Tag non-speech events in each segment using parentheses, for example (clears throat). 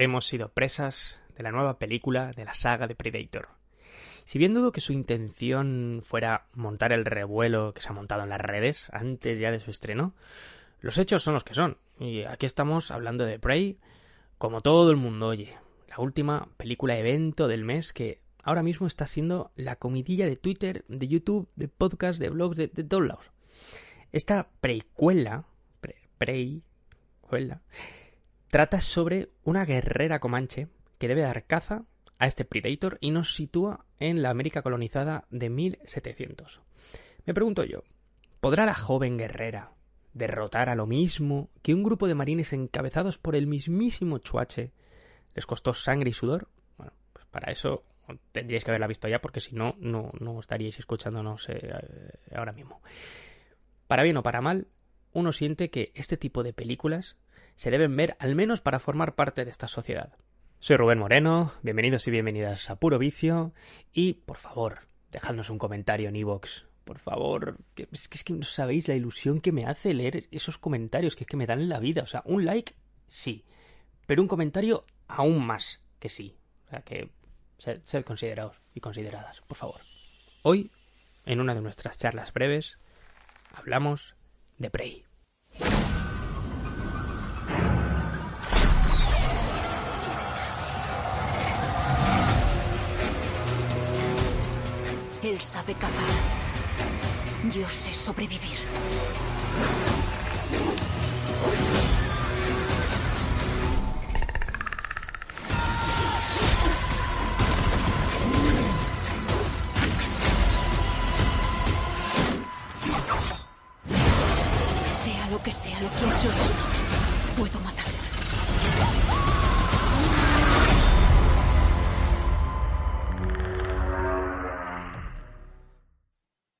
hemos sido presas de la nueva película de la saga de Predator. Si bien dudo que su intención fuera montar el revuelo que se ha montado en las redes antes ya de su estreno, los hechos son los que son. Y aquí estamos hablando de Prey, como todo el mundo oye, la última película evento del mes que ahora mismo está siendo la comidilla de Twitter, de YouTube, de podcast, de blogs, de, todos lados. Esta precuela, pre, Trata sobre una guerrera comanche que debe dar caza a este Predator y nos sitúa en la América colonizada de 1700. Me pregunto yo, ¿podrá la joven guerrera derrotar a lo mismo que un grupo de marines encabezados por el mismísimo Chuache les costó sangre y sudor? Bueno, pues para eso tendríais que haberla visto ya porque si no, no, no estaríais escuchándonos eh, ahora mismo. Para bien o para mal, uno siente que este tipo de películas se deben ver al menos para formar parte de esta sociedad. Soy Rubén Moreno, bienvenidos y bienvenidas a Puro Vicio y, por favor, dejadnos un comentario en iVoox. Por favor, es, que, es que no sabéis la ilusión que me hace leer esos comentarios que es que me dan la vida. O sea, un like, sí, pero un comentario aún más que sí. O sea, que sed, sed considerados y consideradas, por favor. Hoy, en una de nuestras charlas breves, hablamos de Prey. Él sabe cazar. Yo sé sobrevivir. Sea lo que sea lo que ha hecho esto, puedo matarlo.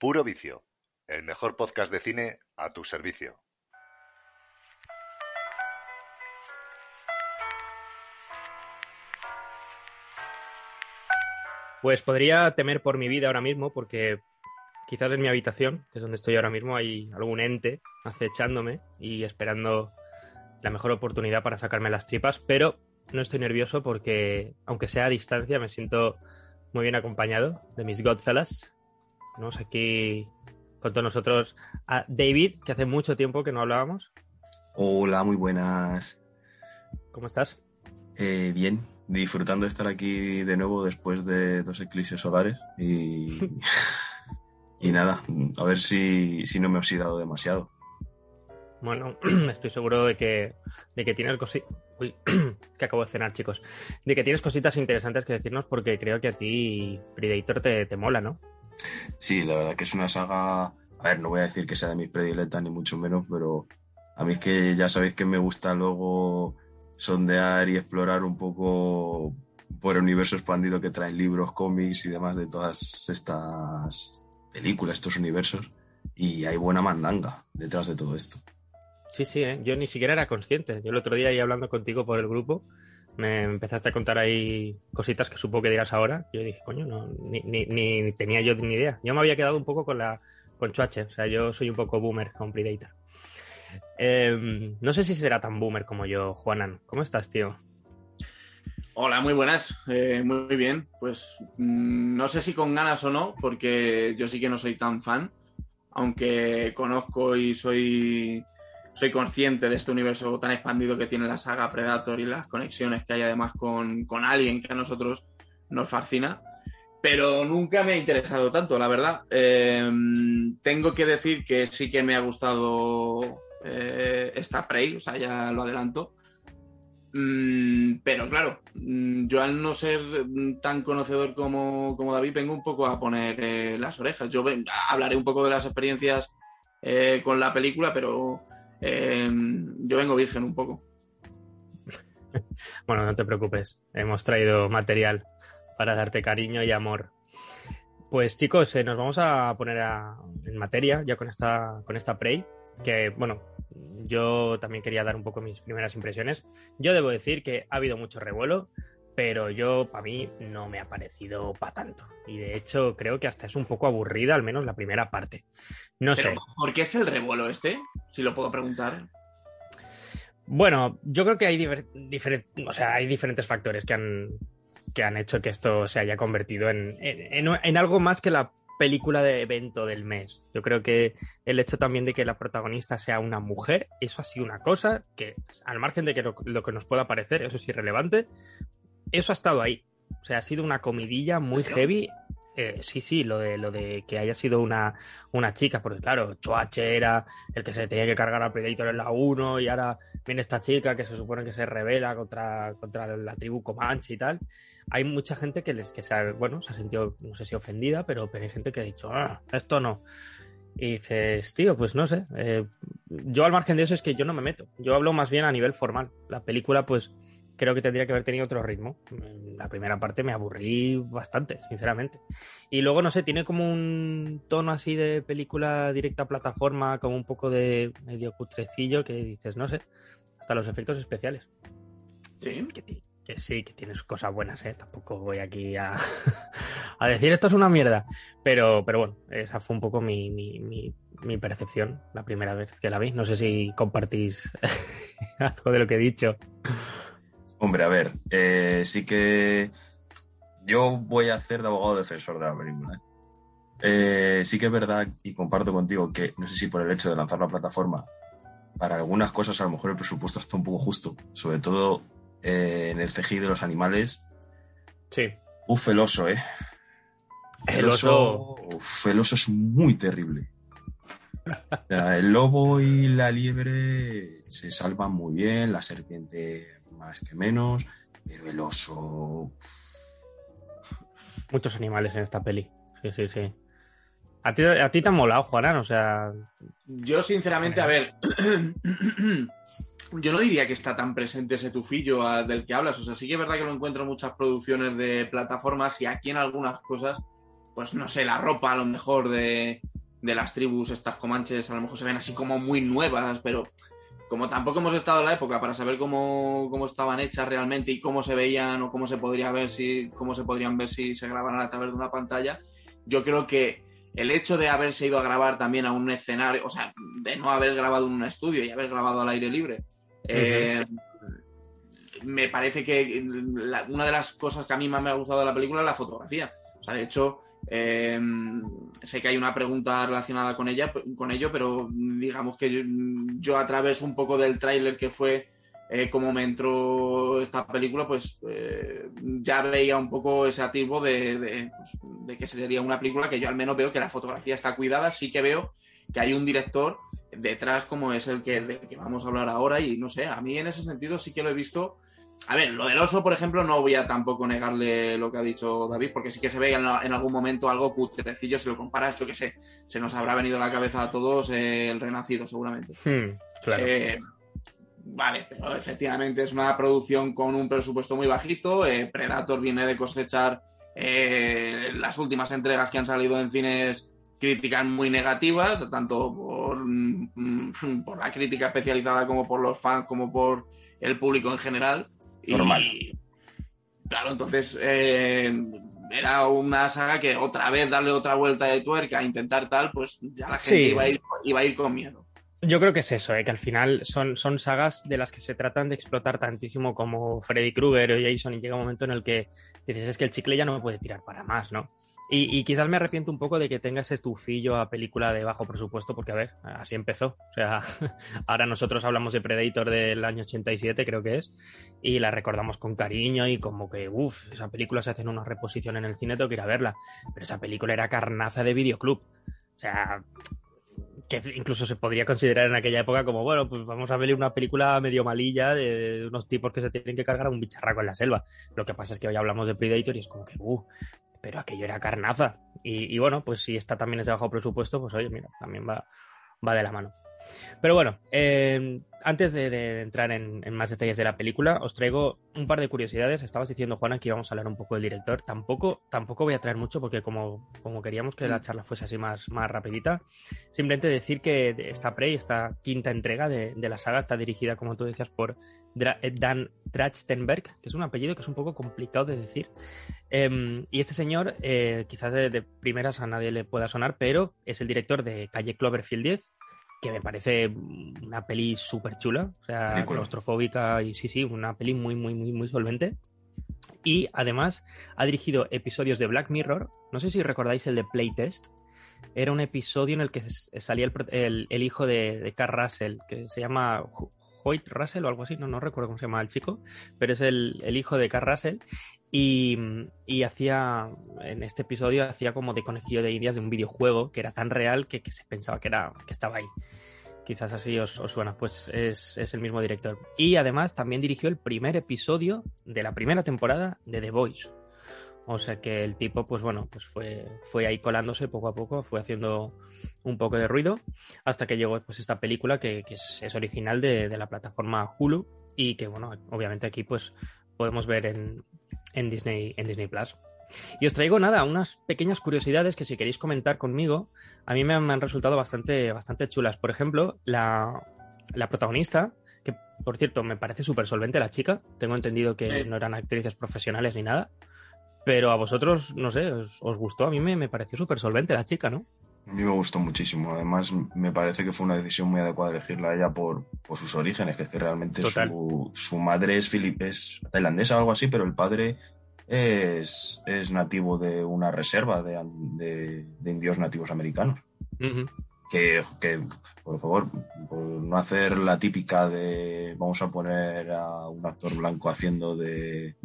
Puro Vicio, el mejor podcast de cine a tu servicio. Pues podría temer por mi vida ahora mismo porque quizás en mi habitación, que es donde estoy ahora mismo, hay algún ente acechándome y esperando la mejor oportunidad para sacarme las tripas, pero no estoy nervioso porque, aunque sea a distancia, me siento muy bien acompañado de mis Godfellas, tenemos aquí con todos nosotros a David, que hace mucho tiempo que no hablábamos. Hola, muy buenas. ¿Cómo estás? Eh, bien, disfrutando de estar aquí de nuevo después de dos eclipses solares y, (laughs) y nada, a ver si, si no me he oxidado demasiado. Bueno, (clears throat) estoy seguro de que, de que tienes cositas. Uy, (clears throat) que acabo de cenar, chicos. De que tienes cositas interesantes que decirnos porque creo que a ti Predator te, te mola, ¿no? Sí, la verdad que es una saga. A ver, no voy a decir que sea de mis predilectas ni mucho menos, pero a mí es que ya sabéis que me gusta luego sondear y explorar un poco por el universo expandido que traen libros, cómics y demás de todas estas películas, estos universos. Y hay buena mandanga detrás de todo esto. Sí, sí, ¿eh? yo ni siquiera era consciente. Yo el otro día ahí hablando contigo por el grupo, me empezaste a contar ahí cositas que supongo que dirás ahora. Yo dije, coño, no, ni, tenía yo ni idea. Yo me había quedado un poco con la con Chuache, o sea, yo soy un poco boomer con Predator. Eh, no sé si será tan boomer como yo, Juanan. ¿Cómo estás, tío? Hola, muy buenas. Eh, muy bien. Pues mmm, no sé si con ganas o no, porque yo sí que no soy tan fan, aunque conozco y soy soy consciente de este universo tan expandido que tiene la saga Predator y las conexiones que hay además con, con alguien que a nosotros nos fascina. Pero nunca me ha interesado tanto, la verdad. Eh, tengo que decir que sí que me ha gustado eh, esta Prey, o sea, ya lo adelanto. Mm, pero claro, mm, yo al no ser tan conocedor como, como David, vengo un poco a poner eh, las orejas. Yo hablaré un poco de las experiencias eh, con la película, pero eh, yo vengo virgen un poco. bueno, no te preocupes, hemos traído material para darte cariño y amor. Pues chicos, eh, nos vamos a poner a- en materia ya con esta, con esta Prey, que bueno, yo también quería dar un poco mis primeras impresiones. Yo debo decir que ha habido mucho revuelo, pero yo, para mí, no me ha parecido para tanto. Y de hecho, creo que hasta es un poco aburrida, al menos la primera parte. No sé. ¿por qué es el revuelo este? Si lo puedo preguntar. Bueno, yo creo que hay, o sea, hay diferentes factores que han, que han hecho que esto se haya convertido en, en- en- en algo más que la película de evento del mes. Yo creo que el hecho también de que la protagonista sea una mujer, eso ha sido una cosa que, al margen de que lo, lo que nos pueda parecer, eso es irrelevante, eso ha estado ahí. O sea, ha sido una comidilla muy heavy. Eh, sí, sí, lo de, lo de que haya sido una, una chica, porque claro, Choache era el que se tenía que cargar a Predator en la 1 y ahora viene esta chica que se supone que se revela contra, contra la tribu Comanche y tal. Hay mucha gente que les que se ha, bueno, se ha sentido, no sé si ofendida, pero, pero hay gente que ha dicho, ah, esto no. Y dices, tío, pues no sé. eh, yo al margen de eso es que yo no me meto. Yo hablo más bien a nivel formal. La película, pues, creo que tendría que haber tenido otro ritmo. La primera parte me aburrí bastante, sinceramente. Y luego, no sé, tiene como un tono así de película directa a plataforma, como un poco de medio cutrecillo, que dices, no sé, hasta los efectos especiales. Sí. Que, que sí, que tienes cosas buenas, ¿eh? Tampoco voy aquí a, (laughs) a decir esto es una mierda. Pero, pero bueno, esa fue un poco mi, mi, mi, mi percepción la primera vez que la vi. No sé si compartís (laughs) algo de lo que he dicho. Hombre, a ver, eh, sí que yo voy a hacer de abogado defensor de la película. ¿eh? Eh, sí que es verdad y comparto contigo que no sé si por el hecho de lanzar la plataforma, para algunas cosas a lo mejor el presupuesto está un poco justo, sobre todo eh, en el CGI de los animales. Sí. Uf, el oso, ¿eh? El oso. uf, el oso es muy terrible. O sea, el lobo y la liebre se salvan muy bien, la serpiente más que menos, pero el oso. Muchos animales en esta peli. Sí, sí, sí. A ti, a ti te han molado, Juanan, o sea. Yo, sinceramente, a ver. (clears throat) Yo no diría que está tan presente ese tufillo a- del que hablas. O sea, sí que es verdad que lo encuentro en muchas producciones de plataformas y aquí en algunas cosas, pues no sé, la ropa a lo mejor de, de las tribus, estas comanches, a lo mejor se ven así como muy nuevas, pero como tampoco hemos estado en la época para saber cómo, cómo estaban hechas realmente y cómo se veían o cómo se podría ver si, cómo se podrían ver si se grabaran a través de una pantalla, yo creo que el hecho de haberse ido a grabar también a un escenario, o sea, de no haber grabado en un estudio y haber grabado al aire libre, eh, me parece que la- una de las cosas que a mí más me ha gustado de la película es la fotografía. O sea, de hecho, eh, sé que hay una pregunta relacionada con ella, con ello, pero digamos que yo, a través un poco del tráiler que fue eh, como me entró esta película, pues eh, ya veía un poco ese atisbo pues, de que sería una película que yo al menos veo que la fotografía está cuidada, sí que veo que hay un director detrás como es el que, que vamos a hablar ahora y no sé, a mí en ese sentido sí que lo he visto. A ver, lo del oso, por ejemplo, no voy a tampoco negarle lo que ha dicho David, porque sí que se ve en, en algún momento algo cutrecillo, si lo comparas, yo que sé, se nos habrá venido a la cabeza a todos eh, el renacido, seguramente. hmm, claro. Eh, vale, pero efectivamente es una producción con un presupuesto muy bajito. eh, Predator viene de cosechar las últimas entregas que han salido en cines críticas muy negativas, tanto por, mm, por la crítica especializada como por los fans, como por el público en general. Y, Normal. Claro, entonces eh, era una saga que otra vez darle otra vuelta de tuerca, intentar tal, pues ya la gente Sí. iba, a ir, iba a ir con miedo. Yo creo que es eso, ¿eh? que al final son, son sagas de las que se tratan de explotar tantísimo como Freddy Krueger o Jason y llega un momento en el que dices es que el chicle ya no me puede tirar para más, ¿no? Y, quizás me arrepiento un poco de que tenga ese tufillo a película de bajo presupuesto porque, a ver, así empezó. O sea, (laughs) ahora nosotros hablamos de Predator del año 87, creo que es, y la recordamos con cariño y como que, uff, esa película se hace en una reposición en el cine, tengo que ir a verla. Pero esa película era carnaza de videoclub. O sea, que incluso se podría considerar en aquella época como, bueno, pues vamos a verle una película medio malilla de unos tipos que se tienen que cargar a un bicharraco en la selva. Lo que pasa es que hoy hablamos de Predator y es como que, uh, pero aquello era carnaza. Y, y bueno, pues si esta también es de bajo presupuesto, pues oye, mira, también va, va de la mano. Pero bueno, eh, antes de, de entrar en, en, más detalles de la película, os traigo un par de curiosidades. Estabas diciendo, Juana, que íbamos a hablar un poco del director. Tampoco, tampoco voy a traer mucho porque como, como queríamos que la mm. charla fuese así más, más rapidita, simplemente decir que esta Prey, esta quinta entrega de, de la saga, está dirigida, como tú decías, por eh, Dan Trachtenberg, que es un apellido que es un poco complicado de decir. Eh, y este señor, eh, quizás de, de primeras a nadie le pueda sonar, pero es el director de Calle Cloverfield 10, que me parece una peli súper chula, o sea, claustrofóbica y sí, sí, una peli muy, muy, muy, muy solvente. Y además ha dirigido episodios de Black Mirror, no sé si recordáis el de Playtest, era un episodio en el que salía el, el, el hijo de, de Carl Russell, que se llama Hoyt Russell o algo así, no, no recuerdo cómo se llama el chico, pero es el, el hijo de Carl Russell y, hacía, en este episodio, hacía como de conejillo de indias de un videojuego que era tan real que, se pensaba que, era, que estaba ahí. Quizás así os, suena, pues es, es, el mismo director. Y además también dirigió el primer episodio de la primera temporada de The Voice. O sea que el tipo, pues bueno, pues fue, fue ahí colándose poco a poco, fue haciendo un poco de ruido, hasta que llegó pues esta película que, que es, es, original de, de la plataforma Hulu y que bueno, obviamente aquí pues podemos ver en, en Disney, en Disney Plus. Y os traigo nada, unas pequeñas curiosidades que si queréis comentar conmigo, a mí me han, me han resultado bastante, bastante chulas. Por ejemplo, la, la protagonista, que por cierto me parece súper solvente la chica, tengo entendido que no eran actrices profesionales ni nada, pero a vosotros, no sé, os, os gustó, a mí me, me pareció súper solvente la chica, ¿no? A mí me gustó muchísimo. Además, me parece que fue una decisión muy adecuada elegirla a ella por, por sus orígenes, que es que realmente su, su, madre es, es tailandesa o algo así, pero el padre es, es nativo de una reserva de, de, de indios nativos americanos. Uh -huh. que, que, por favor, por no hacer la típica de vamos a poner a un actor blanco haciendo de,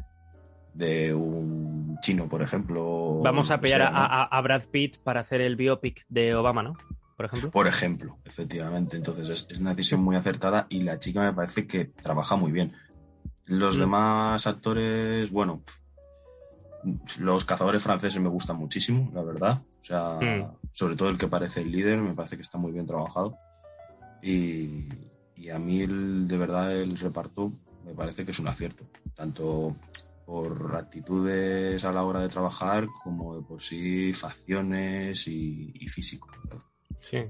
de un chino, por ejemplo. Vamos a pillar ¿no? a, a, Brad Pitt para hacer el biopic de Obama, ¿no? Por ejemplo. Por ejemplo, efectivamente. Entonces es, es una decisión muy acertada y la chica me parece que trabaja muy bien. Los mm. demás actores, bueno, los cazadores franceses me gustan muchísimo, la verdad. O sea, mm. sobre todo el que parece el líder, me parece que está muy bien trabajado. Y, y a mí, el, de verdad, el reparto me parece que es un acierto. Tanto por actitudes a la hora de trabajar como de por sí facciones y, y físico. Sí.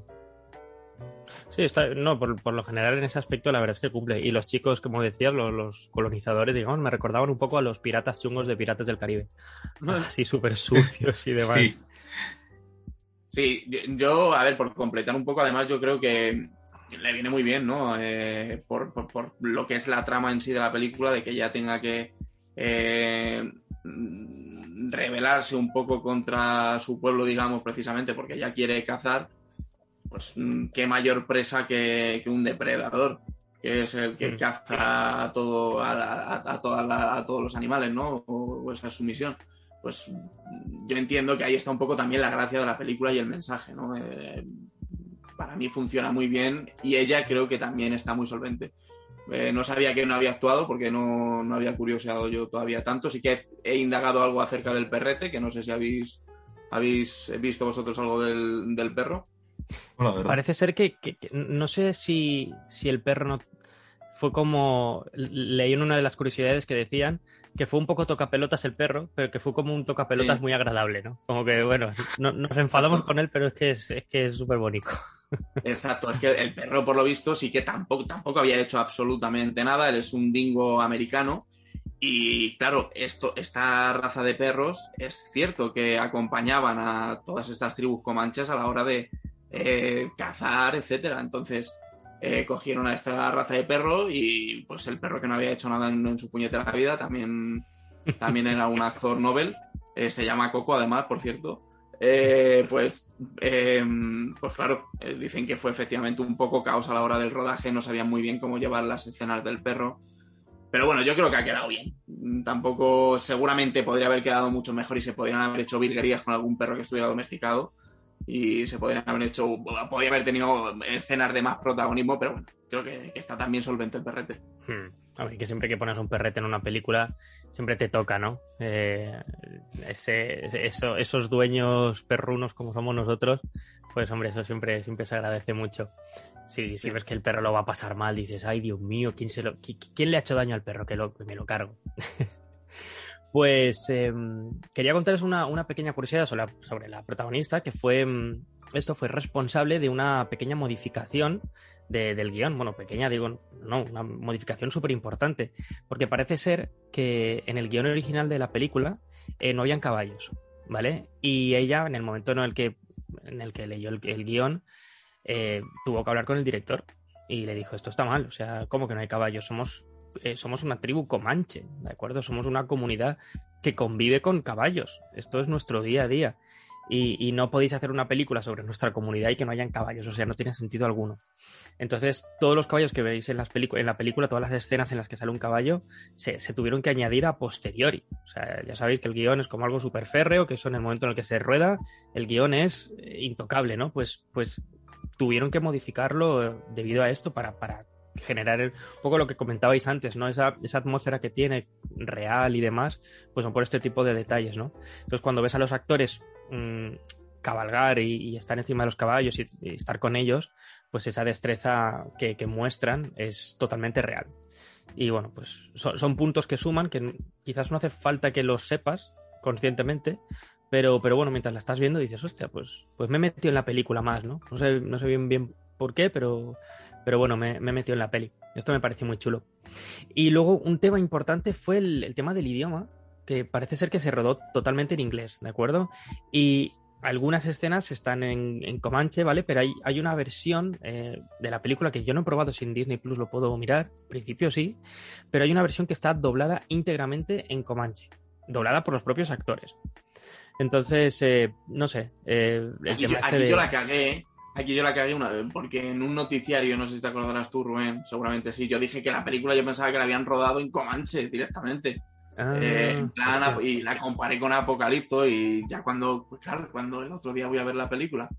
Sí, está, no, por, por, lo general en ese aspecto la verdad es que cumple. Y los chicos, como decías, los, los colonizadores, digamos, me recordaban un poco a los piratas chungos de Piratas del Caribe. (laughs) Así súper sucios y (laughs) demás. Sí. sí, yo, a ver, por completar un poco, además yo creo que le viene muy bien, ¿no? Eh, por, por, por, lo que es la trama en sí de la película, de que ya tenga que eh, rebelarse un poco contra su pueblo, digamos, precisamente porque ya quiere cazar, pues qué mayor presa que, que un depredador, que es el que caza a, todo, a, a, a, toda la, a todos los animales, ¿no? O, o, esa es su misión. Pues yo entiendo que ahí está un poco también la gracia de la película y el mensaje, ¿no? Eh, para mí funciona muy bien y ella creo que también está muy solvente. Eh, no sabía que no había actuado porque no, no, había curioseado yo todavía tanto. Sí que he, he, indagado algo acerca del perrete, que no sé si habéis, habéis visto vosotros algo del, del perro. Bueno, Parece ser que, que, que, no sé si, si el perro no fue como leí en una de las curiosidades que decían que fue un poco tocapelotas el perro, pero que fue como un tocapelotas sí. muy agradable, ¿no? Como que, bueno, no, nos enfadamos con él, pero es que es, es que es súper bonito. Exacto, es que el perro, por lo visto, sí que tampoco, tampoco había hecho absolutamente nada. Él es un dingo americano. Y claro, esto, esta raza de perros es cierto que acompañaban a todas estas tribus comanches a la hora de eh, cazar, etcétera. Entonces, eh, cogieron a esta raza de perro y pues el perro que no había hecho nada en, en su puñetera vida también, también era un actor Nobel. Eh, se llama Coco, además, por cierto. Eh, pues, eh, pues claro, eh, dicen que fue efectivamente un poco caos a la hora del rodaje, no sabían muy bien cómo llevar las escenas del perro. Pero bueno, yo creo que ha quedado bien. Tampoco, seguramente podría haber quedado mucho mejor y se podrían haber hecho virguerías con algún perro que estuviera domesticado y se podrían haber hecho, podría haber tenido escenas de más protagonismo, pero bueno, creo que, que está también solvente el perrete. Hmm. A ver, que siempre que pones un perrete en una película, siempre te toca, ¿no? Eh, ese, eso, esos dueños perrunos como somos nosotros, pues hombre, eso siempre, siempre se agradece mucho. Si, si ves que el perro lo va a pasar mal, dices, ay Dios mío, ¿quién, se lo, ¿quién le ha hecho daño al perro? Que, lo, que me lo cargo. (laughs) pues eh, quería contarles una, pequeña curiosidad sobre la, protagonista, que fue, mm, esto fue responsable de una pequeña modificación de, del guion. Bueno, pequeña, digo, no, una modificación súper importante. Porque parece ser que en el guion original de la película eh, no habían caballos, ¿vale? Y ella, en el momento en el que, en el que leyó el, el guion, eh, tuvo que hablar con el director y le dijo, esto está mal, o sea, ¿cómo que no hay caballos? Somos, eh, somos una tribu comanche, ¿de acuerdo? Somos una comunidad que convive con caballos. Esto es nuestro día a día. Y, no podéis hacer una película sobre nuestra comunidad y que no hayan caballos, o sea, no tiene sentido alguno. Entonces, todos los caballos que veis en, las la película, todas las escenas en las que sale un caballo, se, tuvieron que añadir a posteriori. O sea, ya sabéis que el guion es como algo súper férreo, que eso en el momento en el que se rueda, el guion es eh, intocable, ¿no? Pues, pues tuvieron que modificarlo debido a esto para, para generar un poco lo que comentabais antes, ¿no? Esa, esa, atmósfera que tiene real y demás, pues son por este tipo de detalles, ¿no? Entonces, cuando ves a los actores mmm, cabalgar y, estar encima de los caballos y, estar con ellos, pues esa destreza que, muestran es totalmente real. Y bueno, pues son, puntos que suman, que quizás no hace falta que los sepas conscientemente, pero, pero bueno, mientras la estás viendo dices, hostia, pues, pues me he metido en la película más, ¿no? No sé, no sé bien por qué, pero, pero bueno, me, me he metido en la peli. Esto me pareció muy chulo. Y luego un tema importante fue el, el, tema del idioma, que parece ser que se rodó totalmente en inglés, ¿de acuerdo? Y algunas escenas están en, en Comanche, ¿vale? Pero hay, hay una versión eh, de la película que yo no he probado sin Disney Plus, lo puedo mirar, en principio sí, pero hay una versión que está doblada íntegramente en Comanche, doblada por los propios actores. Entonces, eh, no sé. Eh, el aquí, tema yo, este aquí de... yo la cagué. Aquí yo la cagué una vez, porque en un noticiario, no sé si te acordarás tú, Rubén, seguramente sí, yo dije que la película yo pensaba que la habían rodado en Comanche directamente. Ah, eh, en plan, y la comparé con Apocalipto y ya cuando, pues claro, cuando el otro día voy a ver la película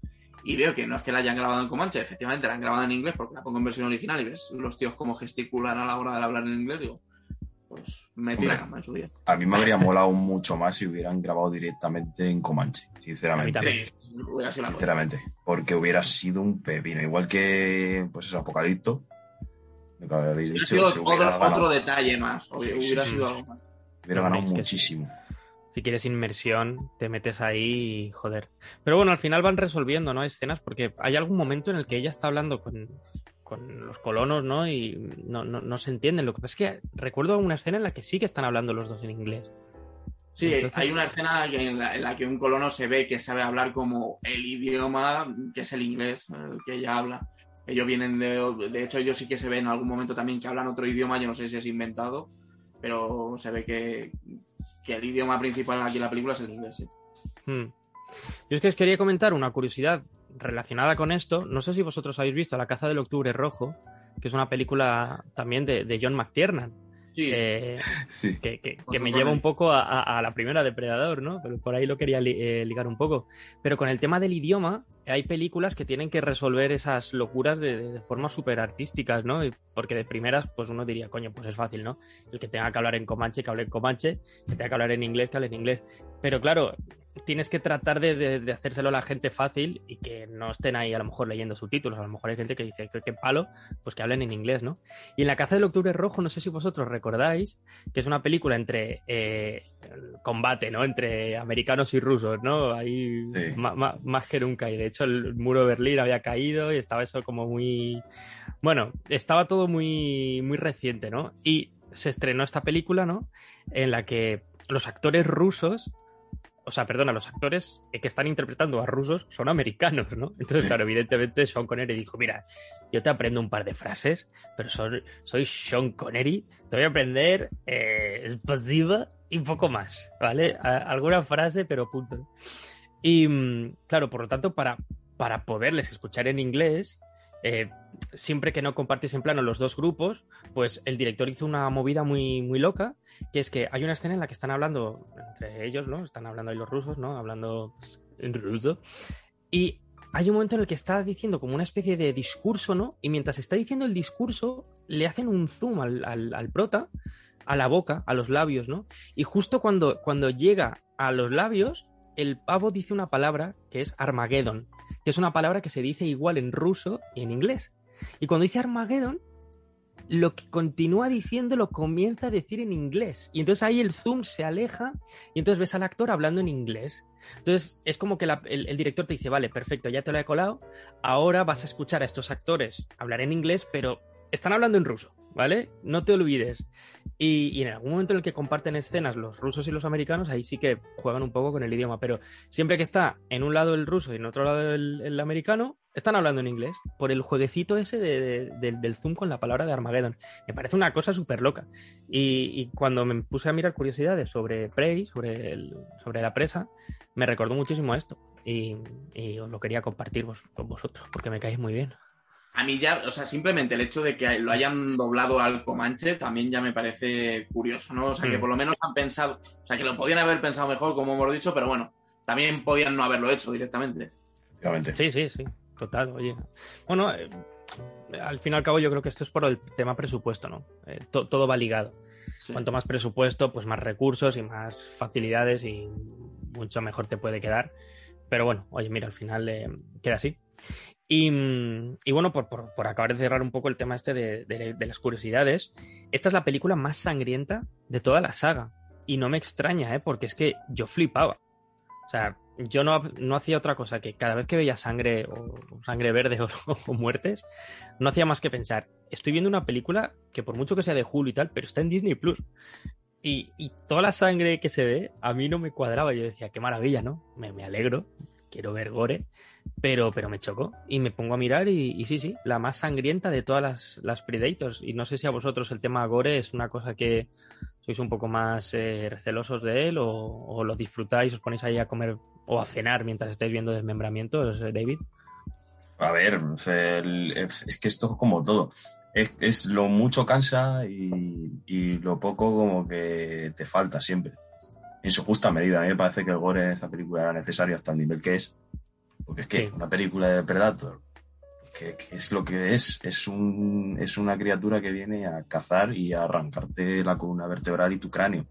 y veo que no es que la hayan grabado en Comanche, efectivamente la han grabado en inglés porque la pongo en versión original y ves los tíos como gesticulan a la hora de hablar en inglés, digo, pues me tira la cama en su día. A mí me habría molado mucho más si hubieran grabado directamente en Comanche, sinceramente. Sí, hubiera sido la sinceramente, porque hubiera sido un pepino, igual que pues eso, Apocalipto. Lo que habéis dicho, sido si otro, otro, detalle más, hubiera sí, sí, sido algo más. Hubiera ganado es muchísimo. Si quieres inmersión, te metes ahí y joder. Pero bueno, al final van resolviendo, ¿no? Escenas, porque hay algún momento en el que ella está hablando con, con los colonos, ¿no? Y no, no, no, se entienden. Lo que pasa es que recuerdo una escena en la que sí que están hablando los dos en inglés. Sí, Entonces... hay una escena en la, en la, que un colono se ve que sabe hablar como el idioma que es el inglés, el que ella habla. Ellos vienen de. De hecho, ellos sí que se ven en algún momento también que hablan otro idioma, yo no sé si es inventado, pero se ve que, que el idioma principal aquí en la película es el inglés. Sí. Hmm. Yo es que os quería comentar una curiosidad relacionada con esto. No sé si vosotros habéis visto La caza del octubre rojo, que es una película también de, de John McTiernan. Sí. Eh, sí. Que, que, que me lleva un poco a, a, a, la primera Depredador, ¿no? Pero por ahí lo quería li, eh, ligar un poco. Pero con el tema del idioma, hay películas que tienen que resolver esas locuras de, de, de formas súper artísticas, ¿no? Porque de primeras, pues uno diría, coño, pues es fácil, ¿no? El que tenga que hablar en comanche, que hable en comanche, que tenga que hablar en inglés, que hable en inglés. Pero claro, tienes que tratar de, de, de, hacérselo a la gente fácil y que no estén ahí a lo mejor leyendo subtítulos. A lo mejor hay gente que dice que, que palo, pues que hablen en inglés, ¿no? Y en La caza del octubre rojo, no sé si vosotros recordáis, que es una película entre eh, combate, ¿no? Entre americanos y rusos, ¿no? Ahí sí. más que nunca. Y de hecho el muro de Berlín había caído y estaba eso como muy... Bueno, estaba todo muy, muy reciente, ¿no? Y se estrenó esta película, ¿no? En la que los actores rusos o sea, perdona, los actores que están interpretando a rusos son americanos, ¿no? Entonces, claro, (laughs) evidentemente Sean Connery dijo, mira, yo te aprendo un par de frases, pero soy, soy Sean Connery, te voy a aprender eh, explosiva y poco más, ¿vale? A, alguna frase, pero punto. Y, mm, claro, por lo tanto, para, para poderles escuchar en inglés, eh, siempre que no compartís en plano los dos grupos, pues el director hizo una movida muy, muy loca, que es que hay una escena en la que están hablando entre ellos, ¿no? Están hablando ahí los rusos, ¿no? Hablando en ruso. Y hay un momento en el que está diciendo como una especie de discurso, ¿no? Y mientras está diciendo el discurso, le hacen un zoom al, al- al prota, a la boca, a los labios, ¿no? Y justo cuando, cuando llega a los labios, el pavo dice una palabra que es Armageddon, que es una palabra que se dice igual en ruso y en inglés. Y cuando dice Armageddon, lo que continúa diciendo lo comienza a decir en inglés. Y entonces ahí el zoom se aleja y entonces ves al actor hablando en inglés. Entonces es como que el, el director te dice, vale, perfecto, ya te lo he colado, ahora vas a escuchar a estos actores hablar en inglés, pero están hablando en ruso, ¿vale? No te olvides. Y, y en algún momento en el que comparten escenas los rusos y los americanos, ahí sí que juegan un poco con el idioma, pero siempre que está en un lado el ruso y en otro lado el, el americano, están hablando en inglés, por el jueguecito ese de- de- del- zoom con la palabra de Armageddon. Me parece una cosa súper loca. Y, y cuando me puse a mirar curiosidades sobre Prey, sobre, el- sobre la presa, me recordó muchísimo esto. Y, y os lo quería compartir vos- con vosotros, porque me caéis muy bien. A mí ya, o sea, simplemente el hecho de que lo hayan doblado al Comanche también ya me parece curioso, ¿no? O sea, que Mm. por lo menos han pensado, o sea, que lo podían haber pensado mejor, como hemos dicho, pero bueno, también podían no haberlo hecho directamente. Sí, sí, sí, total, oye. Bueno, eh, al fin y al cabo yo creo que esto es por el tema presupuesto, ¿no? Eh, to- todo va ligado. Sí. Cuanto más presupuesto, pues más recursos y más facilidades y mucho mejor te puede quedar. Pero bueno, oye, mira, al final eh, queda así. Y, mm, y bueno, por, acabar de cerrar un poco el tema este de, las curiosidades, esta es la película más sangrienta de toda la saga. Y no me extraña, ¿eh? Porque es que yo flipaba. O sea, yo no, no hacía otra cosa que cada vez que veía sangre o sangre verde (laughs) o, o muertes, no hacía más que pensar, estoy viendo una película que por mucho que sea de Hulu y tal, pero está en Disney Plus. Y, y toda la sangre que se ve, a mí no me cuadraba. Yo decía, qué maravilla, ¿no? Me, me alegro, quiero ver gore, pero, pero me chocó. Y me pongo a mirar y, sí, sí, la más sangrienta de todas las, las Predators. Y no sé si a vosotros el tema gore es una cosa que sois un poco más eh, recelosos de él o, o lo disfrutáis, os ponéis ahí a comer o a cenar mientras estáis viendo desmembramientos, eh, David. A ver, es que esto es como todo. Es, es lo mucho cansa y, y lo poco como que te falta siempre. En su justa medida. A mí me parece que el gore en esta película era necesario hasta el nivel que es. Porque es que Sí. una película de Predator, que, que es lo que es, es, un, es una criatura que viene a cazar y a arrancarte la columna vertebral y tu cráneo.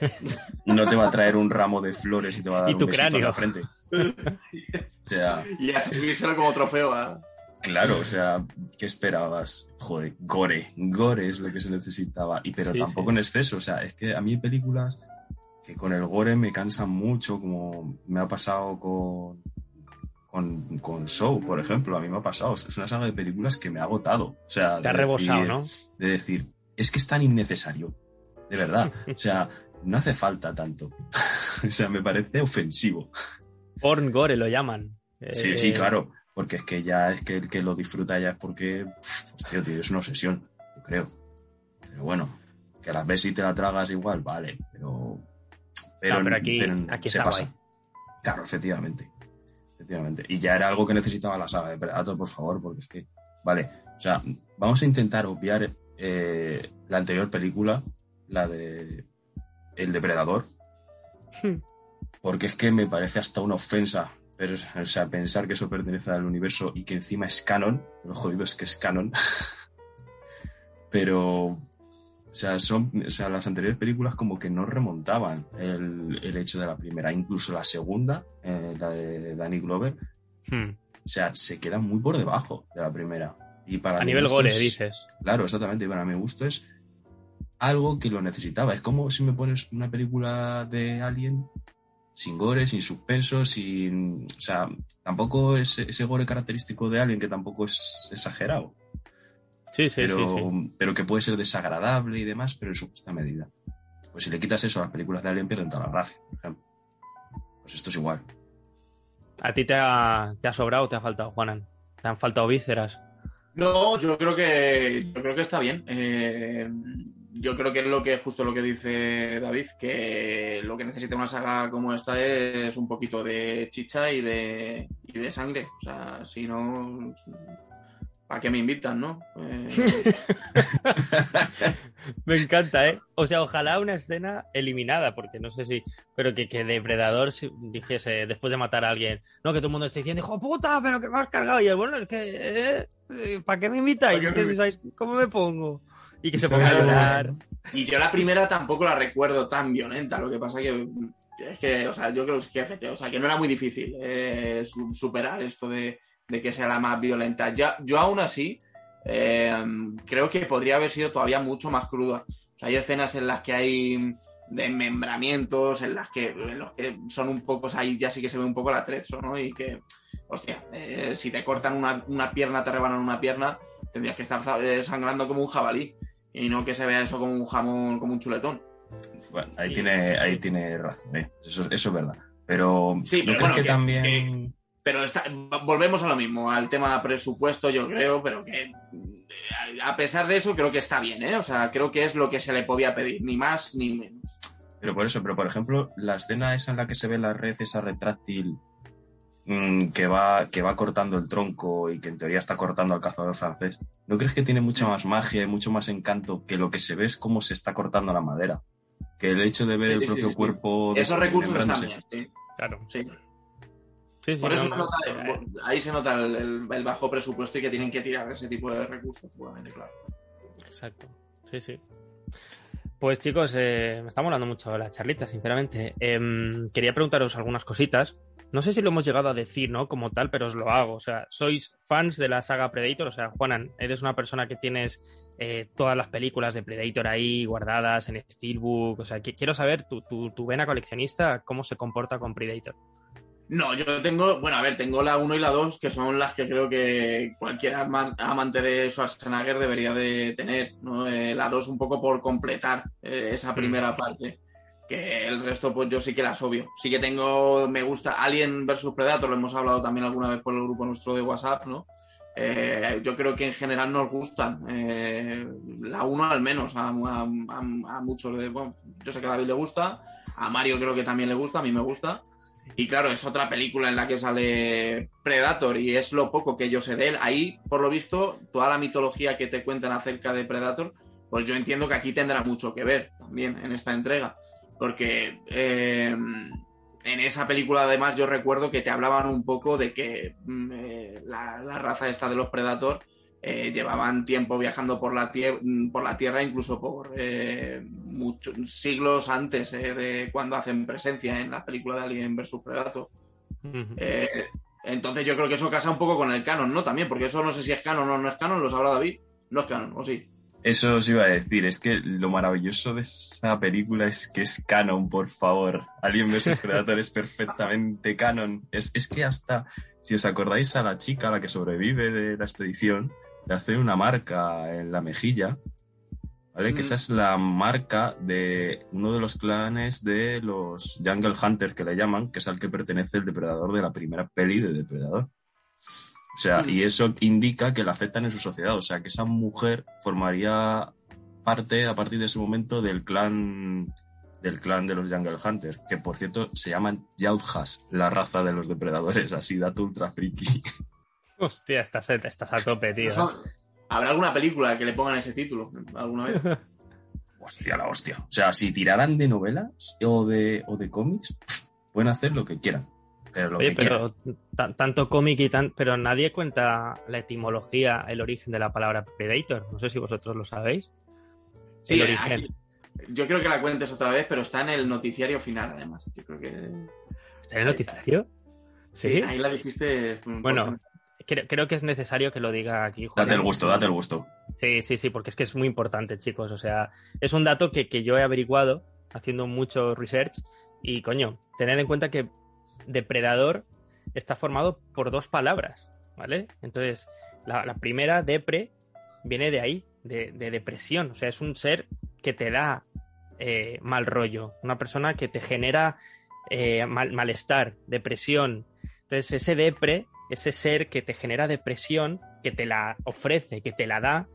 (laughs) No te va a traer un ramo de flores y te va a dar Y un tu besito en cráneo. la frente. (laughs) O sea, Y como trofeo a... Claro, o sea, ¿qué esperabas? Joder, gore, gore es lo que se necesitaba, y pero Sí, tampoco sí. en exceso, o sea, es que a mí hay películas que con el gore me cansan mucho, como me ha pasado con, con, con Show, por ejemplo, a mí me ha pasado, es una saga de películas que me ha agotado, o sea, Te ha de rebosado, decir- ¿no? De decir, es que es tan innecesario, de verdad, (laughs) o sea, no hace falta tanto, (laughs) o sea, me parece ofensivo. Porn gore lo llaman. Sí, Eh, sí, claro. Porque es que ya es que el que lo disfruta ya es porque, hostia, tío, es una obsesión, yo creo. Pero bueno, que las ves y te la tragas igual, vale, pero. No, pero aquí- aquí se está pasa. guay. Claro, efectivamente. Efectivamente. Y ya era algo que necesitaba la saga de Predator, por favor, porque es que. Vale, o sea, vamos a intentar obviar eh, la anterior película, la de. El depredador, Hmm. porque es que me parece hasta una ofensa. Pero, o sea, pensar que eso pertenece al universo y que encima es canon, lo jodido es que es canon. (laughs) Pero, sea, son, o sea, las anteriores películas como que no remontaban el, el hecho de la primera, incluso la segunda, eh, la de Danny Glover, Hmm. o sea, se queda muy por debajo de la primera. Y para A nivel gusto gore, es- dices. Claro, exactamente. Y para mi gusto es algo que lo necesitaba. Es como si me pones una película de Alien sin gore, sin suspenso, sin. O sea, tampoco es ese gore característico de Alien que tampoco es exagerado. Sí, sí, pero, sí, sí. pero que puede ser desagradable y demás, pero en su justa medida. Pues si le quitas eso a las películas de Alien, pierden toda la gracia, por ejemplo. Pues esto es igual. ¿A ti te ha, te ha sobrado o te ha faltado, Juanan? ¿Te han faltado vísceras? No, yo creo que yo creo que está bien. Eh, yo creo que es lo que justo lo que dice David, que lo que necesita una saga como esta es un poquito de chicha y de y de sangre. O sea, si no, ¿para qué me invitan, no? Eh, (laughs) Me encanta, ¿eh? O sea, ojalá una escena eliminada, porque no sé si. Pero que, que Depredador si- dijese, después de matar a alguien, no, que todo el mundo esté diciendo, hijo puta, pero que me has cargado. Y él, bueno, es que. eh, eh, ¿Para qué me invitáis? ¿Para qué me Que sabéis ¿Cómo me pongo? Y que se ponga a llorar. Y yo la primera tampoco la recuerdo tan violenta, lo que pasa que es que, o sea, yo creo que, o sea, que no era muy difícil eh, su- superar esto de, de que sea la más violenta. Ya, yo aún así eh, creo que podría haber sido todavía mucho más cruda. O sea, hay escenas en las que hay desmembramientos, en las que, en los que son un poco, o sea, ahí ya sí que se ve un poco el atrezo, ¿no? Y que, hostia, eh, si te cortan una, una pierna, te rebanan una pierna, tendrías que estar eh, sangrando como un jabalí y no que se vea eso como un jamón, como un chuletón. Bueno, ahí Sí, tiene, sí. ahí tiene razón, ¿eh? eso, eso es verdad. Pero Sí, yo pero creo bueno, que, que- también. Pero está, volvemos a lo mismo, al tema presupuesto, yo creo, pero que eh, a pesar de eso, creo que está bien, ¿eh? O sea, creo que es lo que se le podía pedir, ni más ni menos. Pero por eso, pero por ejemplo, la escena esa en la que se ve la red, esa retráctil mm, que, va, que va cortando el tronco y que en teoría está cortando al cazador francés, ¿no crees que tiene mucha más magia y mucho más encanto que lo que se ve es cómo se está cortando la madera? Que el hecho de ver Sí, el propio sí. cuerpo Esos recursos están bien, sí. Claro. sí. Sí, sí, Por eso no, se no, nota, eh, ahí se nota el, el- el bajo presupuesto y que tienen que tirar de ese tipo de recursos, seguramente, claro. Exacto. Sí, sí. Pues chicos, eh, me está molando mucho la charlita, sinceramente. Em, quería preguntaros algunas cositas. No sé si lo hemos llegado a decir, ¿no? Como tal, pero os lo hago. O sea, ¿sois fans de la saga Predator? O sea, Juanan, eres una persona que tienes eh, todas las películas de Predator ahí guardadas en Steelbook. O sea, que- quiero saber tu, tu, tu vena coleccionista, cómo se comporta con Predator. No, yo tengo, bueno, a ver, tengo la 1 y la 2, que son las que creo que cualquier ama- amante de Schwarzenegger debería de tener, ¿no? Eh, la 2 un poco por completar eh, esa primera parte, que el resto pues yo sí que las obvio. Sí que tengo, me gusta Alien vs Predator, lo hemos hablado también alguna vez por el grupo nuestro de WhatsApp, ¿no? Eh, yo creo que en general nos gustan, eh, la 1 al menos, a, a- a- a muchos de, bueno, yo sé que a David le gusta, a Mario creo que también le gusta, a mí me gusta. Y claro, es otra película en la que sale Predator y es lo poco que yo sé de él. Ahí, por lo visto, toda la mitología que te cuentan acerca de Predator, pues yo entiendo que aquí tendrá mucho que ver también en esta entrega. Porque eh, en esa película, además, yo recuerdo que te hablaban un poco de que mm, eh, la, raza esta de los Predator eh, llevaban tiempo viajando por la, tie- mm, por la Tierra, incluso por eh, muchos siglos antes eh, de cuando hacen presencia en la película de Alien vs Predator. Eh, entonces yo creo que eso casa un poco con el canon, ¿no? También, porque eso no sé si es canon o no es canon, lo sabrá David. No es canon, ¿o sí? Eso os iba a decir, es que lo maravilloso de esa película es que es canon, por favor. Alien vs (laughs) Predator es perfectamente canon. Es, es que hasta, si os acordáis a la chica, a la que sobrevive de la expedición, le hace una marca en la mejilla, ¿vale? Que esa es la marca de uno de los clanes de los Jungle Hunter, que le llaman, que es al que pertenece el depredador de la primera peli de Depredador. O sea, Mm. y eso indica que la aceptan en su sociedad. O sea, que esa mujer formaría parte a partir de ese momento del clan del clan de los Jungle Hunter, que por cierto se llaman Yautjas, la raza de los depredadores, así dato ultra friki. Hostia, estás, estás a tope, tío. ¿Habrá alguna película que le pongan ese título alguna vez? (laughs) Hostia, la hostia. O sea, si tiraran de novelas o de, o de cómics, pueden hacer lo que quieran. Pero lo Oye, que quieran. pero tanto cómic y tan, pero nadie cuenta la etimología, el origen de la palabra Predator. No sé si vosotros lo sabéis. Sí, el origen. aquí- yo creo que la cuentes otra vez, pero está en el noticiario final, además. Yo creo que. ¿Está en el noticiario? Sí. Ahí la dijiste. mm, Bueno, Creo, creo que es necesario que lo diga aquí. Juan. Date el gusto, date el gusto. Sí, sí, sí, porque es que es muy importante, chicos. O sea, es un dato que, que yo he averiguado haciendo mucho research. Y coño, tened en cuenta que depredador está formado por dos palabras, ¿vale? Entonces, la, la primera, depre, viene de ahí, de, de depresión. O sea, es un ser que te da eh, mal rollo, una persona que te genera eh, mal- malestar, depresión. Entonces, ese depre, ese ser que te genera depresión, que te la ofrece, que te la da,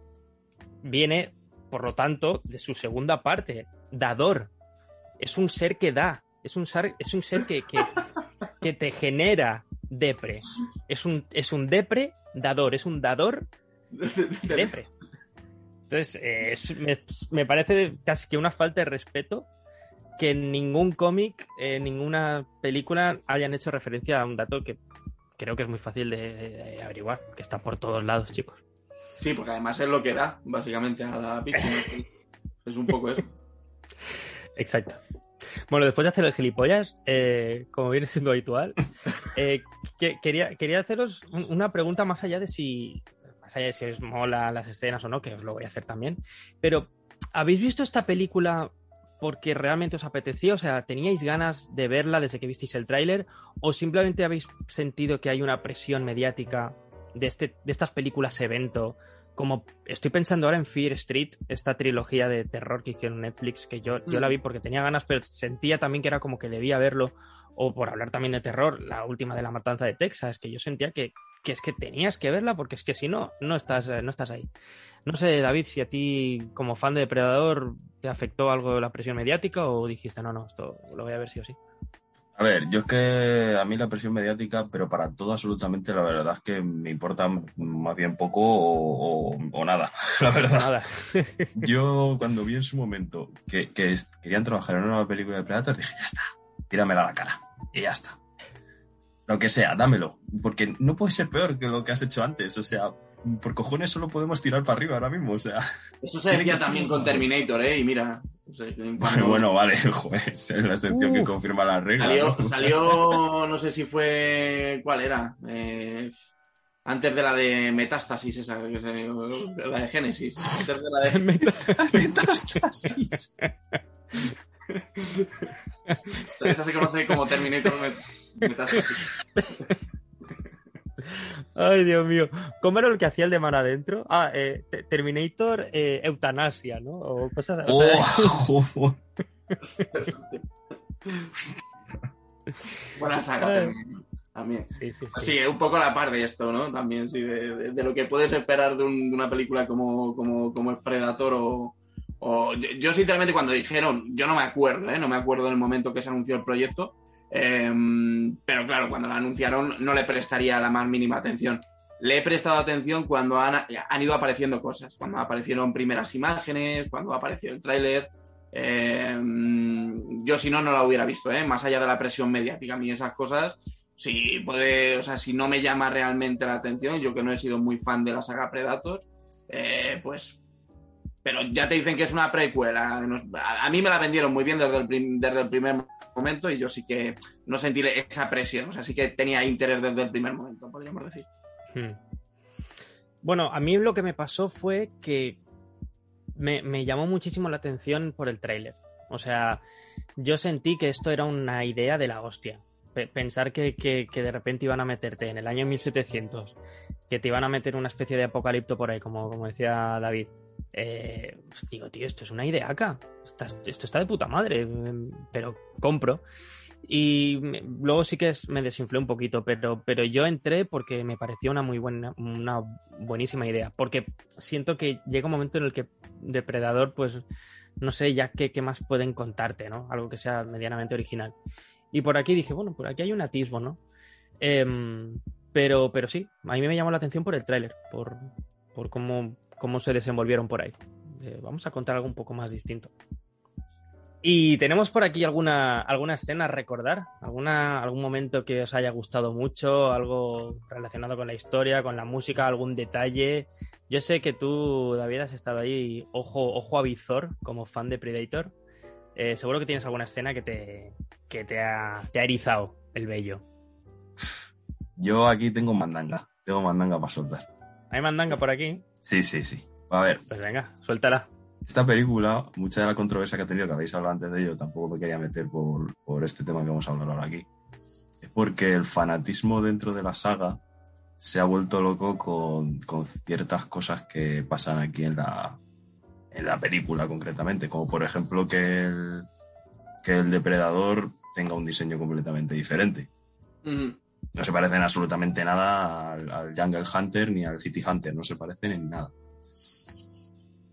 viene, por lo tanto, de su segunda parte, dador. Es un ser que da, es un ser, es un ser que, que, que te genera depre. Es un, es un depre dador, es un dador (laughs) depre. Entonces, eh, es- me, me parece casi que una falta de respeto que en ningún cómic, en ninguna película hayan hecho referencia a un dato que creo que es muy fácil de, de averiguar, que está por todos lados, chicos. Sí, porque además es lo que da, básicamente, a la víctima. es un poco eso. (laughs) Exacto. Bueno, después de hacer el gilipollas, eh, como viene siendo habitual, eh, que- quería, quería haceros un- una pregunta más allá de si. Más allá de si os mola las escenas o no, que os lo voy a hacer también. Pero, ¿habéis visto esta película porque realmente os apetecía? O sea, ¿teníais ganas de verla desde que visteis el tráiler? ¿O simplemente habéis sentido que hay una presión mediática de, este, de estas películas evento? Como estoy pensando ahora en Fear Street, esta trilogía de terror que hicieron Netflix, que yo, yo la vi porque tenía ganas, pero sentía también que era como que debía verlo. O por hablar también de terror, la última de la matanza de Texas, que yo sentía que, que es que tenías que verla porque es que si no, no estás, eh, no estás ahí. No sé, David, si a ti, como fan de Depredador, te afectó algo la presión mediática o dijiste, no, no, esto lo voy a ver sí o sí. A ver, yo es que a mí la presión mediática, pero para todo absolutamente, la verdad es que me importa más bien poco o, o- o nada, (laughs) la verdad. Nada. (laughs) Yo cuando vi en su momento que, querían trabajar en una nueva película de Predator, dije, ya está, tíramela a la cara. Y ya está. Lo que sea, dámelo. Porque no puede ser peor que lo que has hecho antes. O sea, por cojones solo podemos tirar para arriba ahora mismo. O sea, Eso se decía también con Terminator, ¿eh? Y mira, o sea, que cuando (laughs) bueno, vale, (laughs) joder, es la excepción que confirma la regla. salió, ¿no? salió, (laughs) no sé si fue, ¿cuál era? Eh, antes de la de Metástasis, esa, que se- la de Génesis. Antes de la de... Metástasis. Esa se conoce como Terminator Met- Metástasis. Ay, Dios mío. ¿Cómo era lo que hacía el de mar adentro? Ah, eh, Te- Terminator eh, eutanasia, ¿no? O cosas o sea, Oh, (laughs) Buena saga Ay. Terminator, también. Sí, sí, sí. Sí, un poco la par de esto, ¿no? También, sí, de, de- de lo que puedes esperar de, un- de una película como, como, como es Predator o... o- yo, yo, sinceramente, cuando dijeron, yo no me acuerdo, ¿eh? No me acuerdo del momento que se anunció el proyecto, em, pero claro, cuando lo anunciaron no le prestaría la más mínima atención. Le he prestado atención cuando han, han ido apareciendo cosas, cuando aparecieron primeras imágenes, cuando apareció el tráiler. Em, yo si no, no la hubiera visto, ¿eh? Más allá de la presión mediática, a mí esas cosas si puede, o sea, si no me llama realmente la atención, yo que no he sido muy fan de la saga Predator, eh, pues. Pero ya te dicen que es una precuela. A, mí me la vendieron muy bien desde el, desde el primer momento y yo sí que no sentí esa presión. O sea, sí que tenía interés desde el primer momento, podríamos decir. Hmm. Bueno, a mí lo que me pasó fue que me, llamó muchísimo la atención por el tráiler. O sea, yo sentí que esto era una idea de la hostia. Pe- pensar que, que- que de repente iban a meterte en el año 1700, que te iban a meter una especie de apocalipto por ahí, como, como decía David. Eh, pues digo, tío, esto es una idea acá. Esto está de puta madre, pero compro. Y luego sí que me desinflé un poquito, pero, pero yo entré porque me pareció una muy buena, una buenísima idea. Porque siento que llega un momento en el que Depredador, pues, no sé ya qué, qué más pueden contarte, ¿no? Algo que sea medianamente original. Y por aquí dije, bueno, por aquí hay un atisbo, ¿no? Em, pero, pero sí, a mí me llamó la atención por el tráiler, por, por cómo, cómo se desenvolvieron por ahí. Eh, vamos a contar algo un poco más distinto. Y tenemos por aquí alguna, alguna escena a recordar, alguna, algún momento que os haya gustado mucho, algo relacionado con la historia, con la música, algún detalle. Yo sé que tú, David, has estado ahí ojo, ojo a visor como fan de Predator. Eh, seguro que tienes alguna escena que te, que te, ha, te ha erizado el vello. Yo aquí tengo mandanga. Tengo mandanga para soltar. ¿Hay mandanga por aquí? Sí, sí, sí. A ver, Pues venga, suéltala. esta película, mucha de la controversia que ha tenido, que habéis hablado antes de ello, tampoco me quería meter por, por este tema que vamos a hablar ahora aquí. Es porque el fanatismo dentro de la saga se ha vuelto loco con, con ciertas cosas que pasan aquí en la, en la película concretamente, como por ejemplo que el, que el depredador tenga un diseño completamente diferente. Mm, No se parecen absolutamente nada al, al Jungle Hunter ni al City Hunter, no se parecen en nada.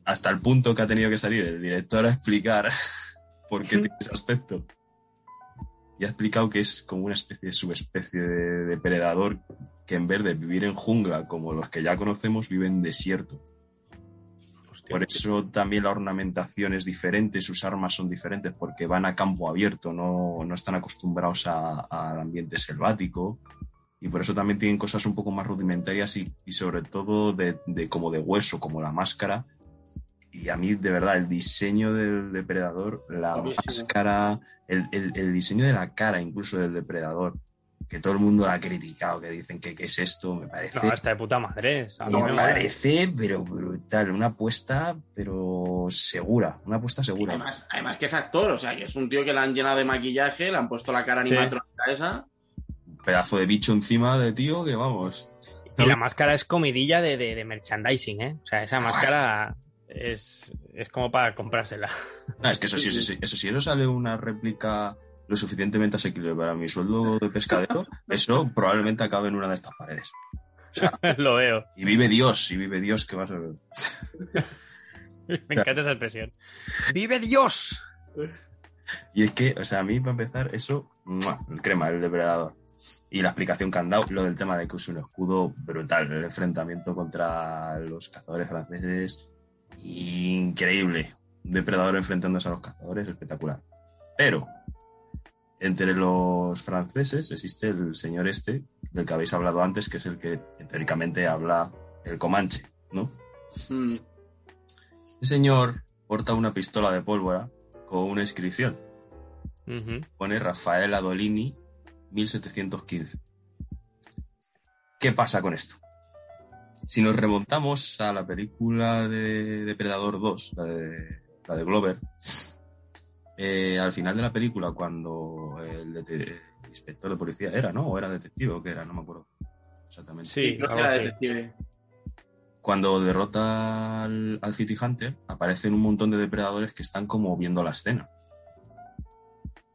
Hasta el punto que ha tenido que salir el director a explicar (laughs) por qué tiene ese aspecto. Y ha explicado que es como una especie de subespecie de depredador que en vez de vivir en jungla como los que ya conocemos, vive en desierto. Por eso también la ornamentación es diferente, sus armas son diferentes, porque van a campo abierto, no, no están acostumbrados a- al ambiente selvático. Y por eso también tienen cosas un poco más rudimentarias y, y sobre todo de, de como de hueso, como la máscara. Y a mí, de verdad, el diseño del depredador, la máscara, el, el- el diseño de la cara incluso del depredador, que todo el mundo la ha criticado, que dicen que qué es esto, me parece No, está de puta madre. a mí me parece, pero brutal, una apuesta, pero segura, una apuesta segura. Además, además que es actor, o sea, que es un tío que le han llenado de maquillaje, le han puesto la cara Sí. animatrónica esa. Un pedazo de bicho encima de tío que vamos. Y la máscara es comidilla de, de- de merchandising, ¿eh? O sea, esa máscara es, es como para comprársela. No, es que eso sí, eso sí, eso sí, eso sale una réplica lo suficientemente asequible para mi sueldo de pescadero, eso probablemente acabe en una de estas paredes. (laughs) Lo veo. Y vive Dios, y vive Dios que va a ser. Me encanta esa expresión. ¡Vive Dios! Y es que, o sea, a mí, para empezar, eso, ¡mua! el crema, el depredador. Y la explicación que han dado, lo del tema de que use un escudo brutal, el enfrentamiento contra los cazadores franceses, increíble. Un depredador enfrentándose a los cazadores, espectacular. Pero, entre los franceses existe el señor este, del que habéis hablado antes, que es el que teóricamente habla el comanche, ¿no? Mm. El señor porta una pistola de pólvora con una inscripción. Pone Rafael Adolini 1715. ¿Qué pasa con esto? Si nos remontamos a la película de Depredador 2, la de, la de Glover, eh, al final de la película, cuando el, inspector de policía era, ¿no? O era detective o qué era, no me acuerdo exactamente. Sí, creo que algo era detective. Cuando derrota al, al City Hunter, aparecen un montón de depredadores que están como viendo la escena.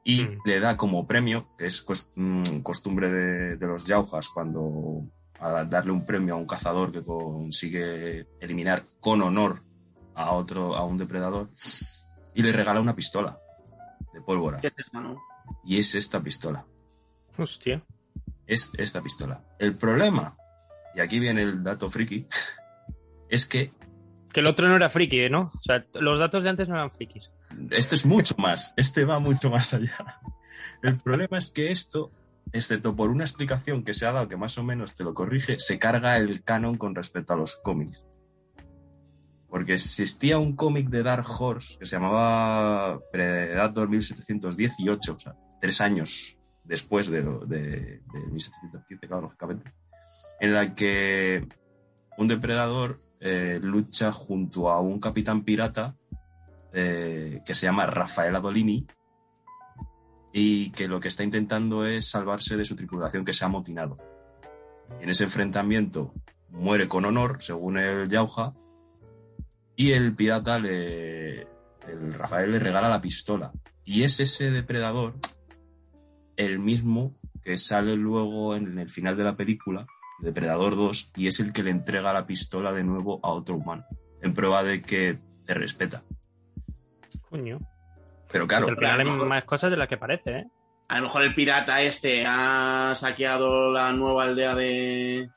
Y Mm. le da como premio, que es mm, costumbre de, de los Yaujas, cuando a darle un premio a un cazador que consigue eliminar con honor a otro, a un depredador, y le regala una pistola de pólvora. Y es esta pistola Hostia. es esta pistola. El problema, y aquí viene el dato friki, (laughs) es que Que el otro no era friki, ¿no? O sea, los datos de antes no eran frikis. Esto es mucho más, este va mucho más allá. El problema es que esto, excepto por una explicación que se ha dado que más o menos te lo corrige, se carga el canon con respecto a los cómics. Porque existía un cómic de Dark Horse que se llamaba Predator 1718, o sea, tres años después de, de 1715, claro, lógicamente, en la que un depredador eh, lucha junto a un capitán pirata eh, que se llama Rafael Adolini y que lo que está intentando es salvarse de su tripulación que se ha amotinado. Y en ese enfrentamiento muere con honor, según el Yauja, y el pirata le. El Rafael le regala la pistola. Y es ese depredador el mismo que sale luego en el final de la película, Depredador 2, y es el que le entrega la pistola de nuevo a otro humano, en prueba de que te respeta. Coño. Pero claro, al final hay más cosas de las que parece, ¿eh? A lo mejor el pirata este ha saqueo la nueva aldea de,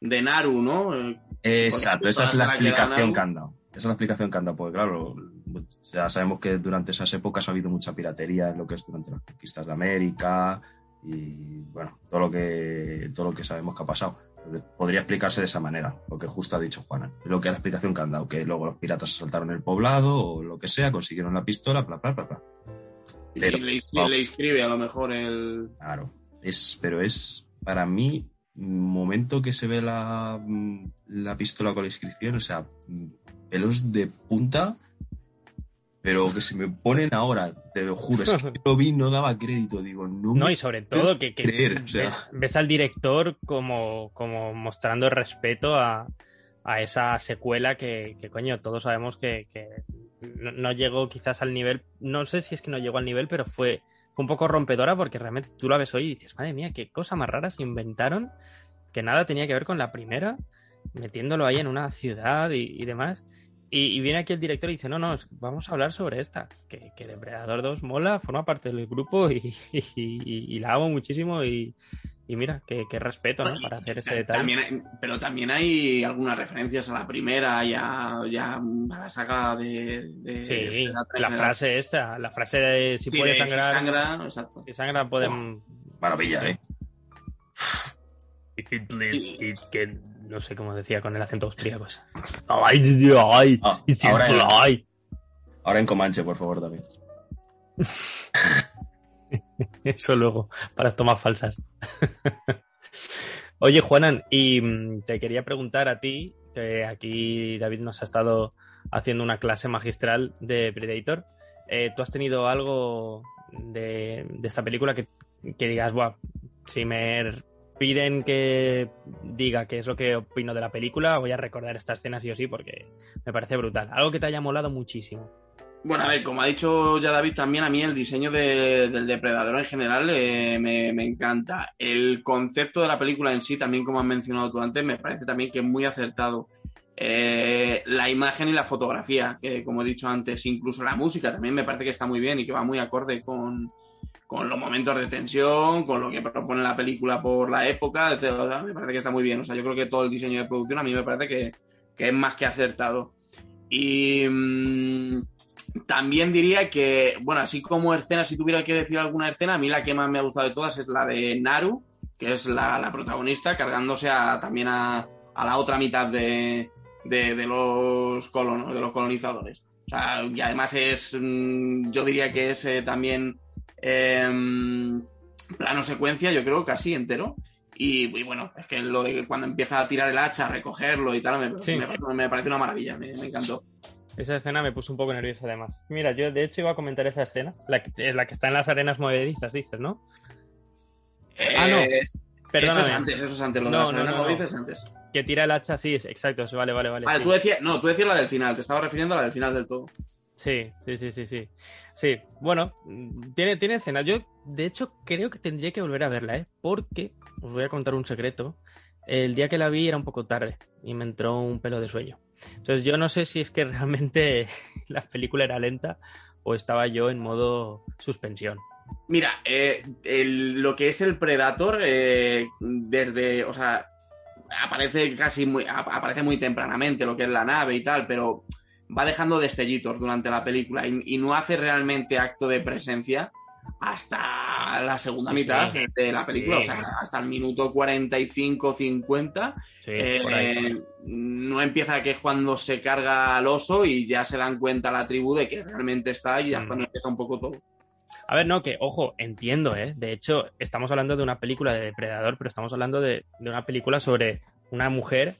de Naru, ¿no? Exacto, esa es la explicación que han dado. Esa es la explicación que han dado, porque claro, ya sabemos que durante esas épocas ha habido mucha piratería en lo que es durante las conquistas de América y bueno, todo lo que, todo lo que sabemos que ha pasado. Podría explicarse de esa manera, lo que justo ha dicho Juana. Lo que es la explicación que han dado, que luego los piratas asaltaron el poblado o lo que sea, consiguieron la pistola, bla, bla, bla, bla. y Pero- le, le inscribe a lo mejor el. Claro, es, pero es para mí momento que se ve la, la pistola con la inscripción, o sea, pelos de punta, pero que se me ponen ahora, te lo juro, es que lo vi, no daba crédito, digo, no, No, y sobre todo que, que creer, o sea. ves, ves al director como, como mostrando respeto a, a esa secuela que, que, coño, todos sabemos que, que no, no llegó quizás al nivel, no sé si es que no llegó al nivel, pero fue, fue un poco rompedora porque realmente tú la ves hoy y dices, madre mía, qué cosa más rara se inventaron, que nada tenía que ver con la primera, metiéndolo ahí en una ciudad y, y demás. Y, y viene aquí el director y dice, no, no, vamos a hablar sobre esta, que, que Depredador 2 mola, forma parte del grupo (laughs) y, y- la amo muchísimo y, mira, qué, qué respeto, ¿no? Para hacer ese detalle. También hay- pero también hay algunas referencias a la primera y a, y a- la saga de... de Sí, de la tercera. frase esta, la frase de si Sí, puede de sangrar, sangra, exacto. si sangra pueden... Maravilla, ¿eh? It bleeds, it can- No sé cómo decía con el acento austríaco. Ay, Ah, ahora en-. Ahora en Comanche, por favor, también. (laughs) Eso luego, para tomas falsas. (laughs) Oye, Juanan, y mm, te quería preguntar a ti, que aquí David nos ha estado haciendo una clase magistral de Predator. Eh, ¿Tú has tenido algo de, de esta película que, que digas, Buah, si me piden que diga qué es lo que opino de la película, voy a recordar esta escena sí o sí porque me parece brutal. Algo que te haya molado muchísimo. Bueno, a ver, como ha dicho ya David, también a mí el diseño de- del depredador en general eh, me, me encanta. El concepto de la película en sí, también como has mencionado tú antes, me parece también que es muy acertado. Eh, la imagen y la fotografía, que como he dicho antes, incluso la música también me parece que está muy bien y que va muy acorde con, con los momentos de tensión, con lo que propone la película por la época, etc. Me parece que está muy bien. O sea, yo creo que todo el diseño de producción a mí me parece que, que es más que acertado. Y mm, también diría que, bueno, así como escena, si tuviera que decir alguna escena, a mí la que más me ha gustado de todas es la de Naru, que es la, la protagonista, cargándose a, también a, a la otra mitad de, de, de los colonos, de los colonizadores. O sea, y además es, mm, yo diría que es eh, también em, plano secuencia, yo creo, casi entero. Y, y bueno, es que lo de que cuando empieza a tirar el hacha, a recogerlo y tal, me, Sí. me- me parece una maravilla, me, me encantó. Esa escena me puso un poco nervioso además. Mira, yo de hecho iba a comentar esa escena, la que, es la que está en las arenas movedizas, dices, ¿no? Ah, no. Eh, Eso Perdóname. es antes, eso es antes. Lo de No, las no, arenas no, no. movedizas es antes. Que tira el hacha, sí, es- exacto, vale, vale, vale. Vale, sí. tú decías, no, tú decías la del final, te estaba refiriendo a la del final del todo. Sí, sí, sí, sí, sí. Sí, bueno, mm, tiene, tiene escenas. Yo, de hecho, creo que tendría que volver a verla, ¿eh? Porque, os voy a contar un secreto. El día que la vi era un poco tarde y me entró un pelo de sueño. Entonces yo no sé si es que (laughs) realmente la película era lenta o estaba yo en modo suspensión. Mira, eh, el- lo que es el Predator, eh, desde, o sea, aparece casi muy, ap- aparece muy tempranamente lo que es la nave y tal, pero va dejando destellitos durante la película y, y no hace realmente acto de presencia hasta la segunda mitad sí. de la película, Sí. o sea, hasta el minuto 45-50 Sí, Eh, no empieza que es cuando se carga al oso y ya se dan cuenta la tribu de que realmente está y ya es Mm. cuando empieza un poco todo. A ver, no, que, ojo, entiendo, ¿eh? De hecho, estamos hablando de una película de depredador, pero estamos hablando de, de una película sobre una mujer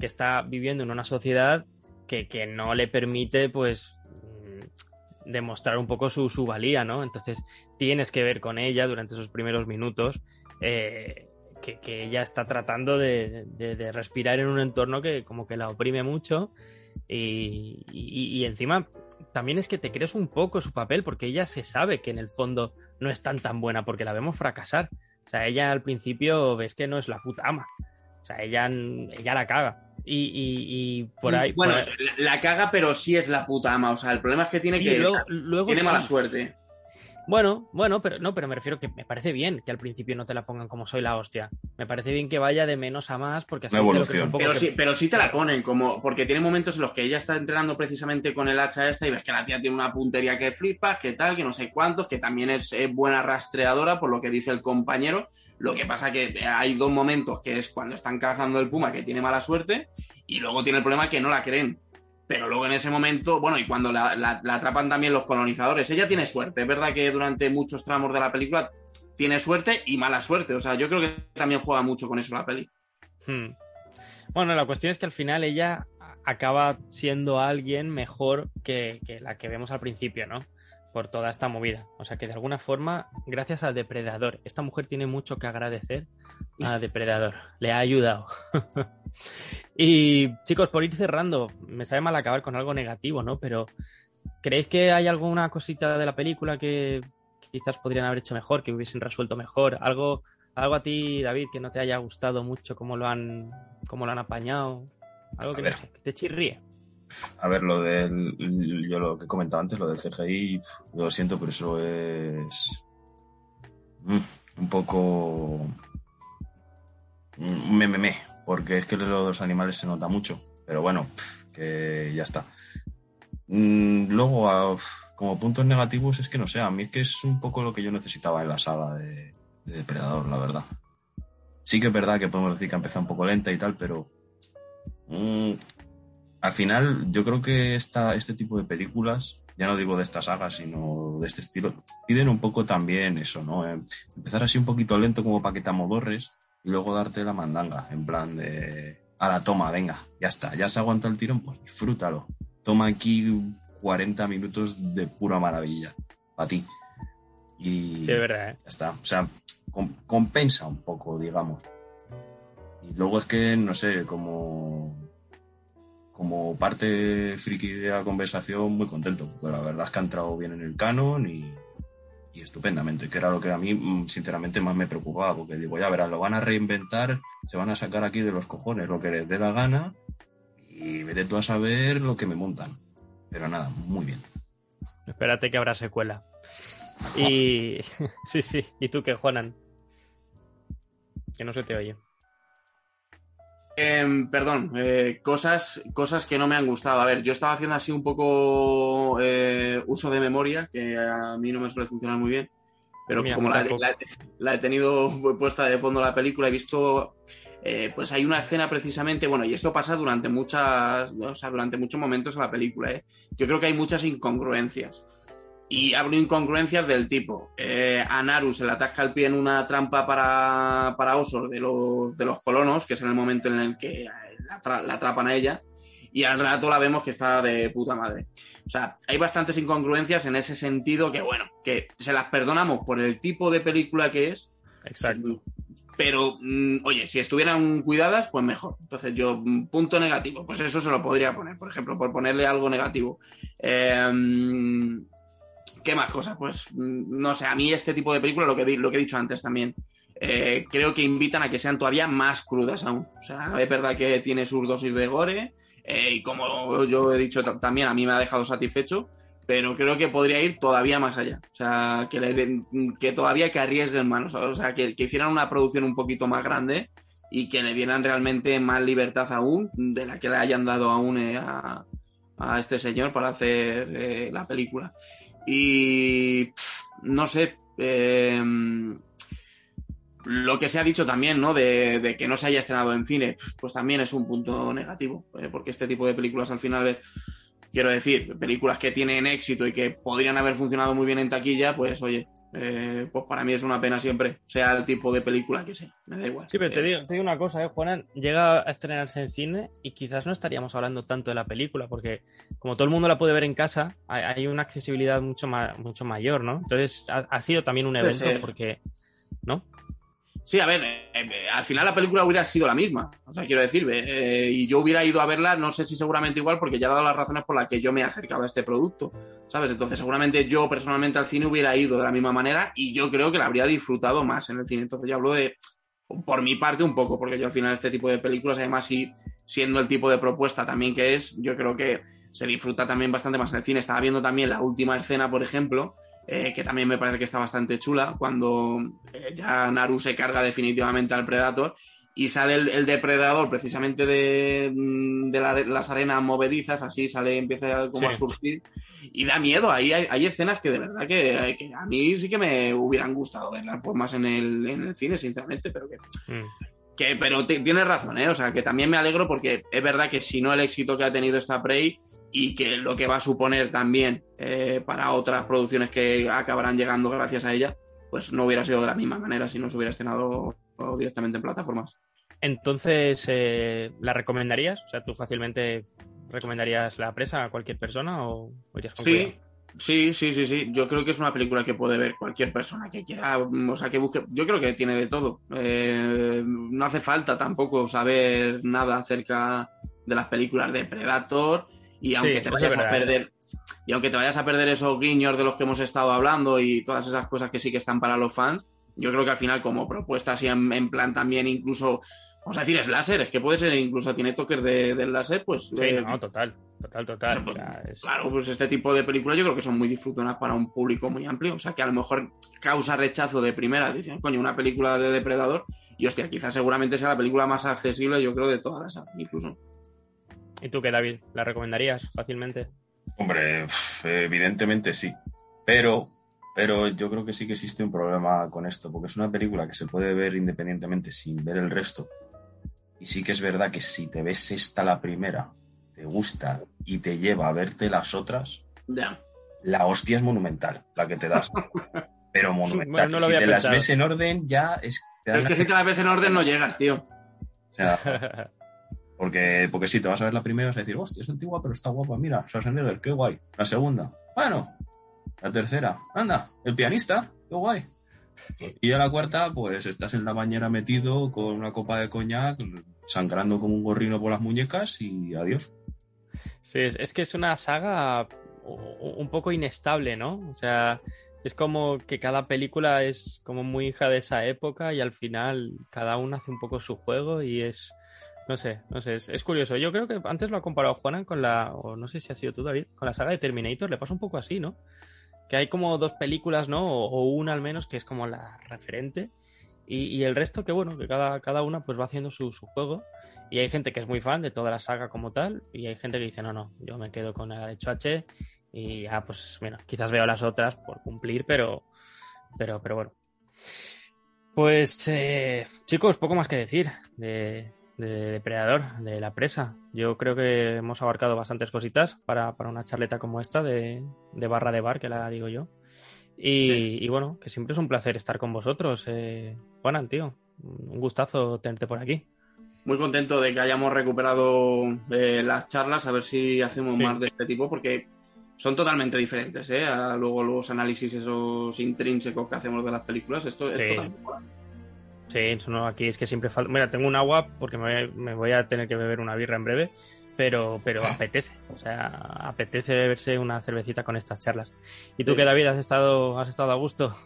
que está viviendo en una sociedad que, no le permite, pues, mm, demostrar un poco su, su valía, ¿no? Entonces, tienes que ver con ella durante esos primeros minutos eh, que, que ella está tratando de, de- de respirar en un entorno que como que la oprime mucho y, y- y encima también es que te crees un poco su papel porque ella se sabe que en el fondo no es tan tan buena porque la vemos fracasar. O sea, ella al principio ves que no es la puta ama. O sea, ella, ella la caga. Y, y- y por ahí... bueno, por ahí- la, la caga, pero sí es la puta ama. O sea, el problema es que tiene Sí, que luego, luego tiene sí. mala suerte. Bueno, bueno, pero no, pero me refiero que me parece bien que al principio no te la pongan como soy la hostia. Me parece bien que vaya de menos a más porque así te lo evolución. un poco Pero que- sí, pero sí te la ponen, como, porque tiene momentos en los que ella está entrenando precisamente con el hacha esta y ves que la tía tiene una puntería que flipas, que tal, que no sé cuántos, que también es, es buena rastreadora, por lo que dice el compañero. Lo que pasa que hay dos momentos, que es cuando están cazando el puma, que tiene mala suerte, y luego tiene el problema que no la creen. Pero luego en ese momento, bueno, y cuando la, atrapan también los colonizadores, ella tiene suerte. Es verdad que durante muchos tramos de la película tiene suerte y mala suerte. O sea, yo creo que también juega mucho con eso la peli. Hmm. Bueno, la cuestión es que al final ella acaba siendo alguien mejor que la que vemos al principio, ¿no? Por toda esta movida. O sea que de alguna forma, gracias al depredador, esta mujer tiene mucho que agradecer a depredador. Le ha ayudado. (laughs) y chicos, por ir cerrando, me sabe mal acabar con algo negativo, ¿no? Pero ¿creéis que hay alguna cosita de la película que quizás podrían haber hecho mejor, que hubiesen resuelto mejor? Algo algo a ti, David, que no te haya gustado mucho cómo lo han, cómo lo han apañado. Algo que ver. no sé, que te chirríe. A ver, lo del. Yo lo que he comentado antes, lo del CGI, lo siento, pero eso es. mm, un poco. un meme, porque es que lo de los animales se nota mucho. Pero bueno, que ya está. Mm, luego, como puntos negativos, es que no sé, a mí es que es un poco lo que yo necesitaba en la saga de, de Depredador, la verdad. Sí que es verdad que podemos decir que ha empezado un poco lenta y tal, pero mm, al final yo creo que esta, este tipo de películas, ya no digo de esta saga, sino de este estilo, piden un poco también eso, ¿no? Eh, empezar así un poquito lento como para que te amodorres y luego darte la mandanga, en plan de... A la toma, venga, ya está, ya se aguanta el tirón, pues disfrútalo. Toma aquí 40 minutos de pura maravilla, para ti. Y Sí, es verdad, ¿eh? ya está. O sea, com- compensa un poco, digamos. Y luego es que, no sé, como, como parte friki de la conversación, muy contento, porque la verdad es que ha entrado bien en el canon y, y estupendamente, que era lo que a mí, mm, sinceramente, más me preocupaba, porque digo, ya verás, lo van a reinventar, se van a sacar aquí de los cojones lo que les dé la gana y vete tú a saber lo que me montan. Pero nada, muy bien. Espérate que habrá secuela. Y. (laughs) sí, sí. ¿Y tú qué, Juanan? Que no se te oye. Em, perdón, eh, cosas, cosas que no me han gustado. A ver, yo estaba haciendo así un poco eh, uso de memoria, que a mí no me suele funcionar muy bien, pero Mira, como la- la he tenido puesta de fondo la película, he visto, eh, pues hay una escena precisamente, bueno, y esto pasa durante muchas, o sea, durante muchos momentos en la película, ¿eh? Yo creo que hay muchas incongruencias. Y hablo incongruencias del tipo, eh, a Naru se le atasca el pie en una trampa para, para osos de los, de los colonos, que es en el momento en el que la, tra- la atrapan a ella, y al rato la vemos que está de puta madre. O sea, hay bastantes incongruencias en ese sentido que, bueno, que se las perdonamos por el tipo de película que es, Exacto. pero, mm, oye, si estuvieran cuidadas, pues mejor. Entonces yo, mm, punto negativo, pues eso se lo podría poner, por ejemplo, por ponerle algo negativo. Eh, ¿Qué más cosas? Pues mm, no sé, a mí este tipo de películas, lo que, lo que he dicho antes también, eh, creo que invitan a que sean todavía más crudas aún. O sea, es verdad que tiene sus dosis de gore, eh, y como yo he dicho ta- también, a mí me ha dejado satisfecho, pero creo que podría ir todavía más allá. O sea, que, le que todavía que arriesguen manos. O sea, que, que hicieran una producción un poquito más grande y que le dieran realmente más libertad aún de la que le hayan dado aún eh, a, a este señor para hacer eh, la película. Y no sé, eh, lo que se ha dicho también, ¿no? De, de que no se haya estrenado en cine, pues también es un punto negativo, eh, porque este tipo de películas al final, quiero decir, películas que tienen éxito y que podrían haber funcionado muy bien en taquilla, pues oye, eh, pues para mí es una pena siempre, sea el tipo de película que sea, me da igual. Sí, pero te Eh, digo, te digo una cosa, ¿eh, Juanan? Llega a estrenarse en cine y quizás no estaríamos hablando tanto de la película, porque como todo el mundo la puede ver en casa, hay, una accesibilidad mucho, ma- mucho mayor, ¿no? Entonces ha, ha sido también un evento porque, ¿no? Sí, a ver, eh, eh, al final la película hubiera sido la misma. O sea, quiero decir, eh, y yo hubiera ido a verla, no sé si seguramente igual, porque ya he dado las razones por las que yo me he acercado a este producto, ¿sabes? Entonces, seguramente yo personalmente al cine hubiera ido de la misma manera y yo creo que la habría disfrutado más en el cine. Entonces, yo hablo de, por mi parte, un poco, porque yo al final este tipo de películas, además, sí, siendo el tipo de propuesta también que es, yo creo que se disfruta también bastante más en el cine. Estaba viendo también la última escena, por ejemplo, eh, que también me parece que está bastante chula, cuando eh, ya Naru se carga definitivamente al Predator y sale el, el depredador precisamente de, mm, de la- las arenas movedizas, así sale, empieza como Sí. a surgir y da miedo. Ahí hay, hay escenas que de verdad que, que a mí sí que me hubieran gustado verlas pues más en el, en el cine, sinceramente, pero que Mm. que, pero ti- tienes razón, ¿eh? O sea, que también me alegro porque es verdad que si no el éxito que ha tenido esta Prey y que lo que va a suponer también eh, para otras producciones que acabarán llegando gracias a ella, pues no hubiera sido de la misma manera si no se hubiera estrenado directamente en plataformas. Entonces, eh, ¿la recomendarías? O sea, ¿tú fácilmente recomendarías la presa a cualquier persona o o irías con Sí, sí, sí, sí, sí. Yo creo que es una película que puede ver cualquier persona que quiera, mm, o sea, que busque. Yo creo que tiene de todo. Eh, no hace falta tampoco saber nada acerca de las películas de Predator y aunque Sí, te vayas a verdad. perder. Y aunque te vayas a perder esos guiños de los que hemos estado hablando y todas esas cosas que sí que están para los fans, yo creo que al final como propuesta así en, en plan también incluso, vamos a decir, es láser, es que puede ser incluso tiene toques de, del láser, pues Sí, eh, no, total, total, total. Pues, es- Claro, pues este tipo de películas yo creo que son muy disfrutonas para un público muy amplio. O sea, que a lo mejor causa rechazo de primera. Dicen, coño, una película de depredador. Y hostia, quizás seguramente sea la película más accesible, yo creo, de todas las incluso. ¿Y tú qué, David? ¿La recomendarías fácilmente? Hombre, evidentemente sí. Pero, pero yo creo que sí que existe un problema con esto, porque es una película que se puede ver independientemente sin ver el resto. Y sí que es verdad que si te ves esta la primera, te gusta y te lleva a verte las otras, la hostia es monumental, la que te das. Pero monumental. (laughs) Bueno, no lo si te las ves en orden, ya es. te Pero dan es que si te la ves en orden no llegas, tío. O sea, (laughs) porque, porque sí, te vas a ver la primera vas a decir, hostia, es antigua, pero está guapa, mira, Schwarzenegger, qué guay. La segunda, bueno. La tercera, anda, el pianista, qué guay. Y a la cuarta, pues estás en la bañera metido con una copa de coñac, sangrando como un gorrino por las muñecas y adiós. Sí, es, que es una saga un poco inestable, ¿no? O sea, es como que cada película es como muy hija de esa época y al final cada una hace un poco su juego y es, no sé, no sé, es, es curioso. Yo creo que antes lo ha comparado Juanan con la, o no sé si ha sido tú, David, con la saga de Terminator, le pasa un poco así, ¿no? Que hay como dos películas, ¿no? O, una al menos que es como la referente y, y el resto que bueno, que cada, cada una pues va haciendo su, su juego. Y hay gente que es muy fan de toda la saga como tal, y hay gente que dice, no, no, yo me quedo con la de Choache y ya, pues, mira, quizás veo las otras por cumplir, pero, pero, pero bueno. Pues, eh, chicos, poco más que decir de, de Depredador, de la presa. Yo creo que hemos abarcado bastantes cositas para, para una charleta como esta de, de barra de bar, que la digo yo. Y, Sí. y bueno, que siempre es un placer estar con vosotros. Eh, Juanan, tío, un gustazo tenerte por aquí. Muy contento de que hayamos recuperado eh, las charlas, a ver si hacemos Sí. más de este tipo, porque son totalmente diferentes, ¿eh? A luego los análisis esos intrínsecos que hacemos de las películas, esto es Sí. totalmente. Sí, eso no, aquí es que siempre falta. Mira, tengo un agua porque me, me voy a tener que beber una birra en breve, pero, pero apetece. O sea, apetece beberse una cervecita con estas charlas. ¿Y tú Sí. qué, David, has estado, has estado a gusto?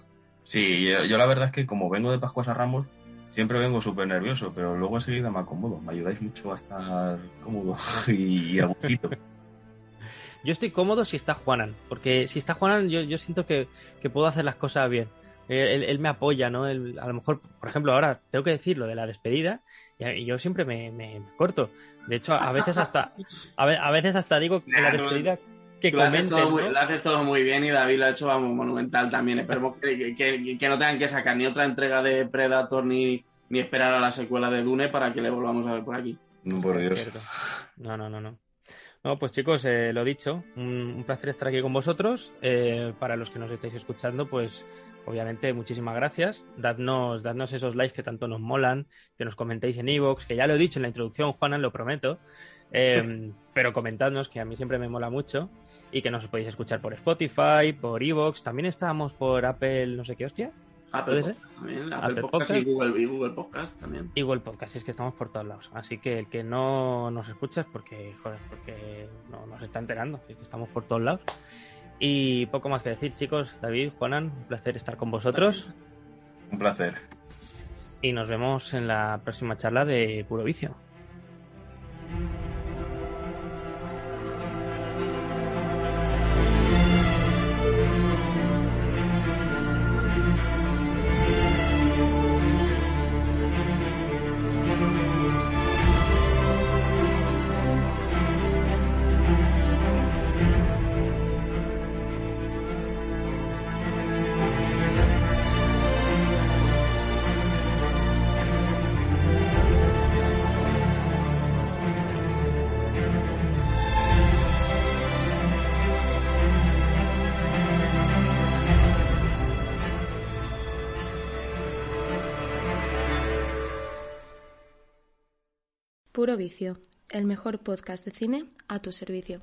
Sí, yo, yo la verdad es que como vengo de Pascuas a Ramos, siempre vengo súper nervioso, pero luego enseguida me acomodo. Me ayudáis mucho a estar cómodo (laughs) y, y a gustito. Yo estoy cómodo si está Juanan, porque si está Juanan, yo, yo siento que, que puedo hacer las cosas bien. Él, él- me apoya, ¿no? Él- a lo mejor, por ejemplo, ahora tengo que decir lo de la despedida y, y yo siempre me, me corto. De hecho, a veces hasta a, ve- a veces hasta digo en la Nah, no. despedida que lo haces, todo muy, ¿no? lo haces todo muy bien y David lo ha hecho vamos, monumental también. Esperemos que, que- que no tengan que sacar ni otra entrega de Predator ni, ni esperar a la secuela de Dune para que le volvamos a ver por aquí. No, por Dios. No, no, no, no. No, pues chicos, eh, lo dicho, un, un placer estar aquí con vosotros. Eh, para los que nos estáis escuchando, pues obviamente muchísimas gracias. Dadnos, dadnos esos likes que tanto nos molan, que nos comentéis en iVoox, que ya lo he dicho en la introducción, Juanan, lo prometo. Eh, (laughs) pero comentadnos, que a mí siempre me mola mucho. Y que nos podéis escuchar por Spotify, por iVoox. También estamos por Apple, no sé qué hostia. Apple también, Apple Apple Podcast, Podcast. Y, Google, y Google Podcast también. Y Google Podcast, es que estamos por todos lados. Así que el que no nos escucha es porque, joder, porque no nos está enterando, es que estamos por todos lados. Y poco más que decir, chicos. David, Juanan, un placer estar con vosotros. Un placer. Y nos vemos en la próxima charla de Puro Vicio. El mejor podcast de cine a tu servicio.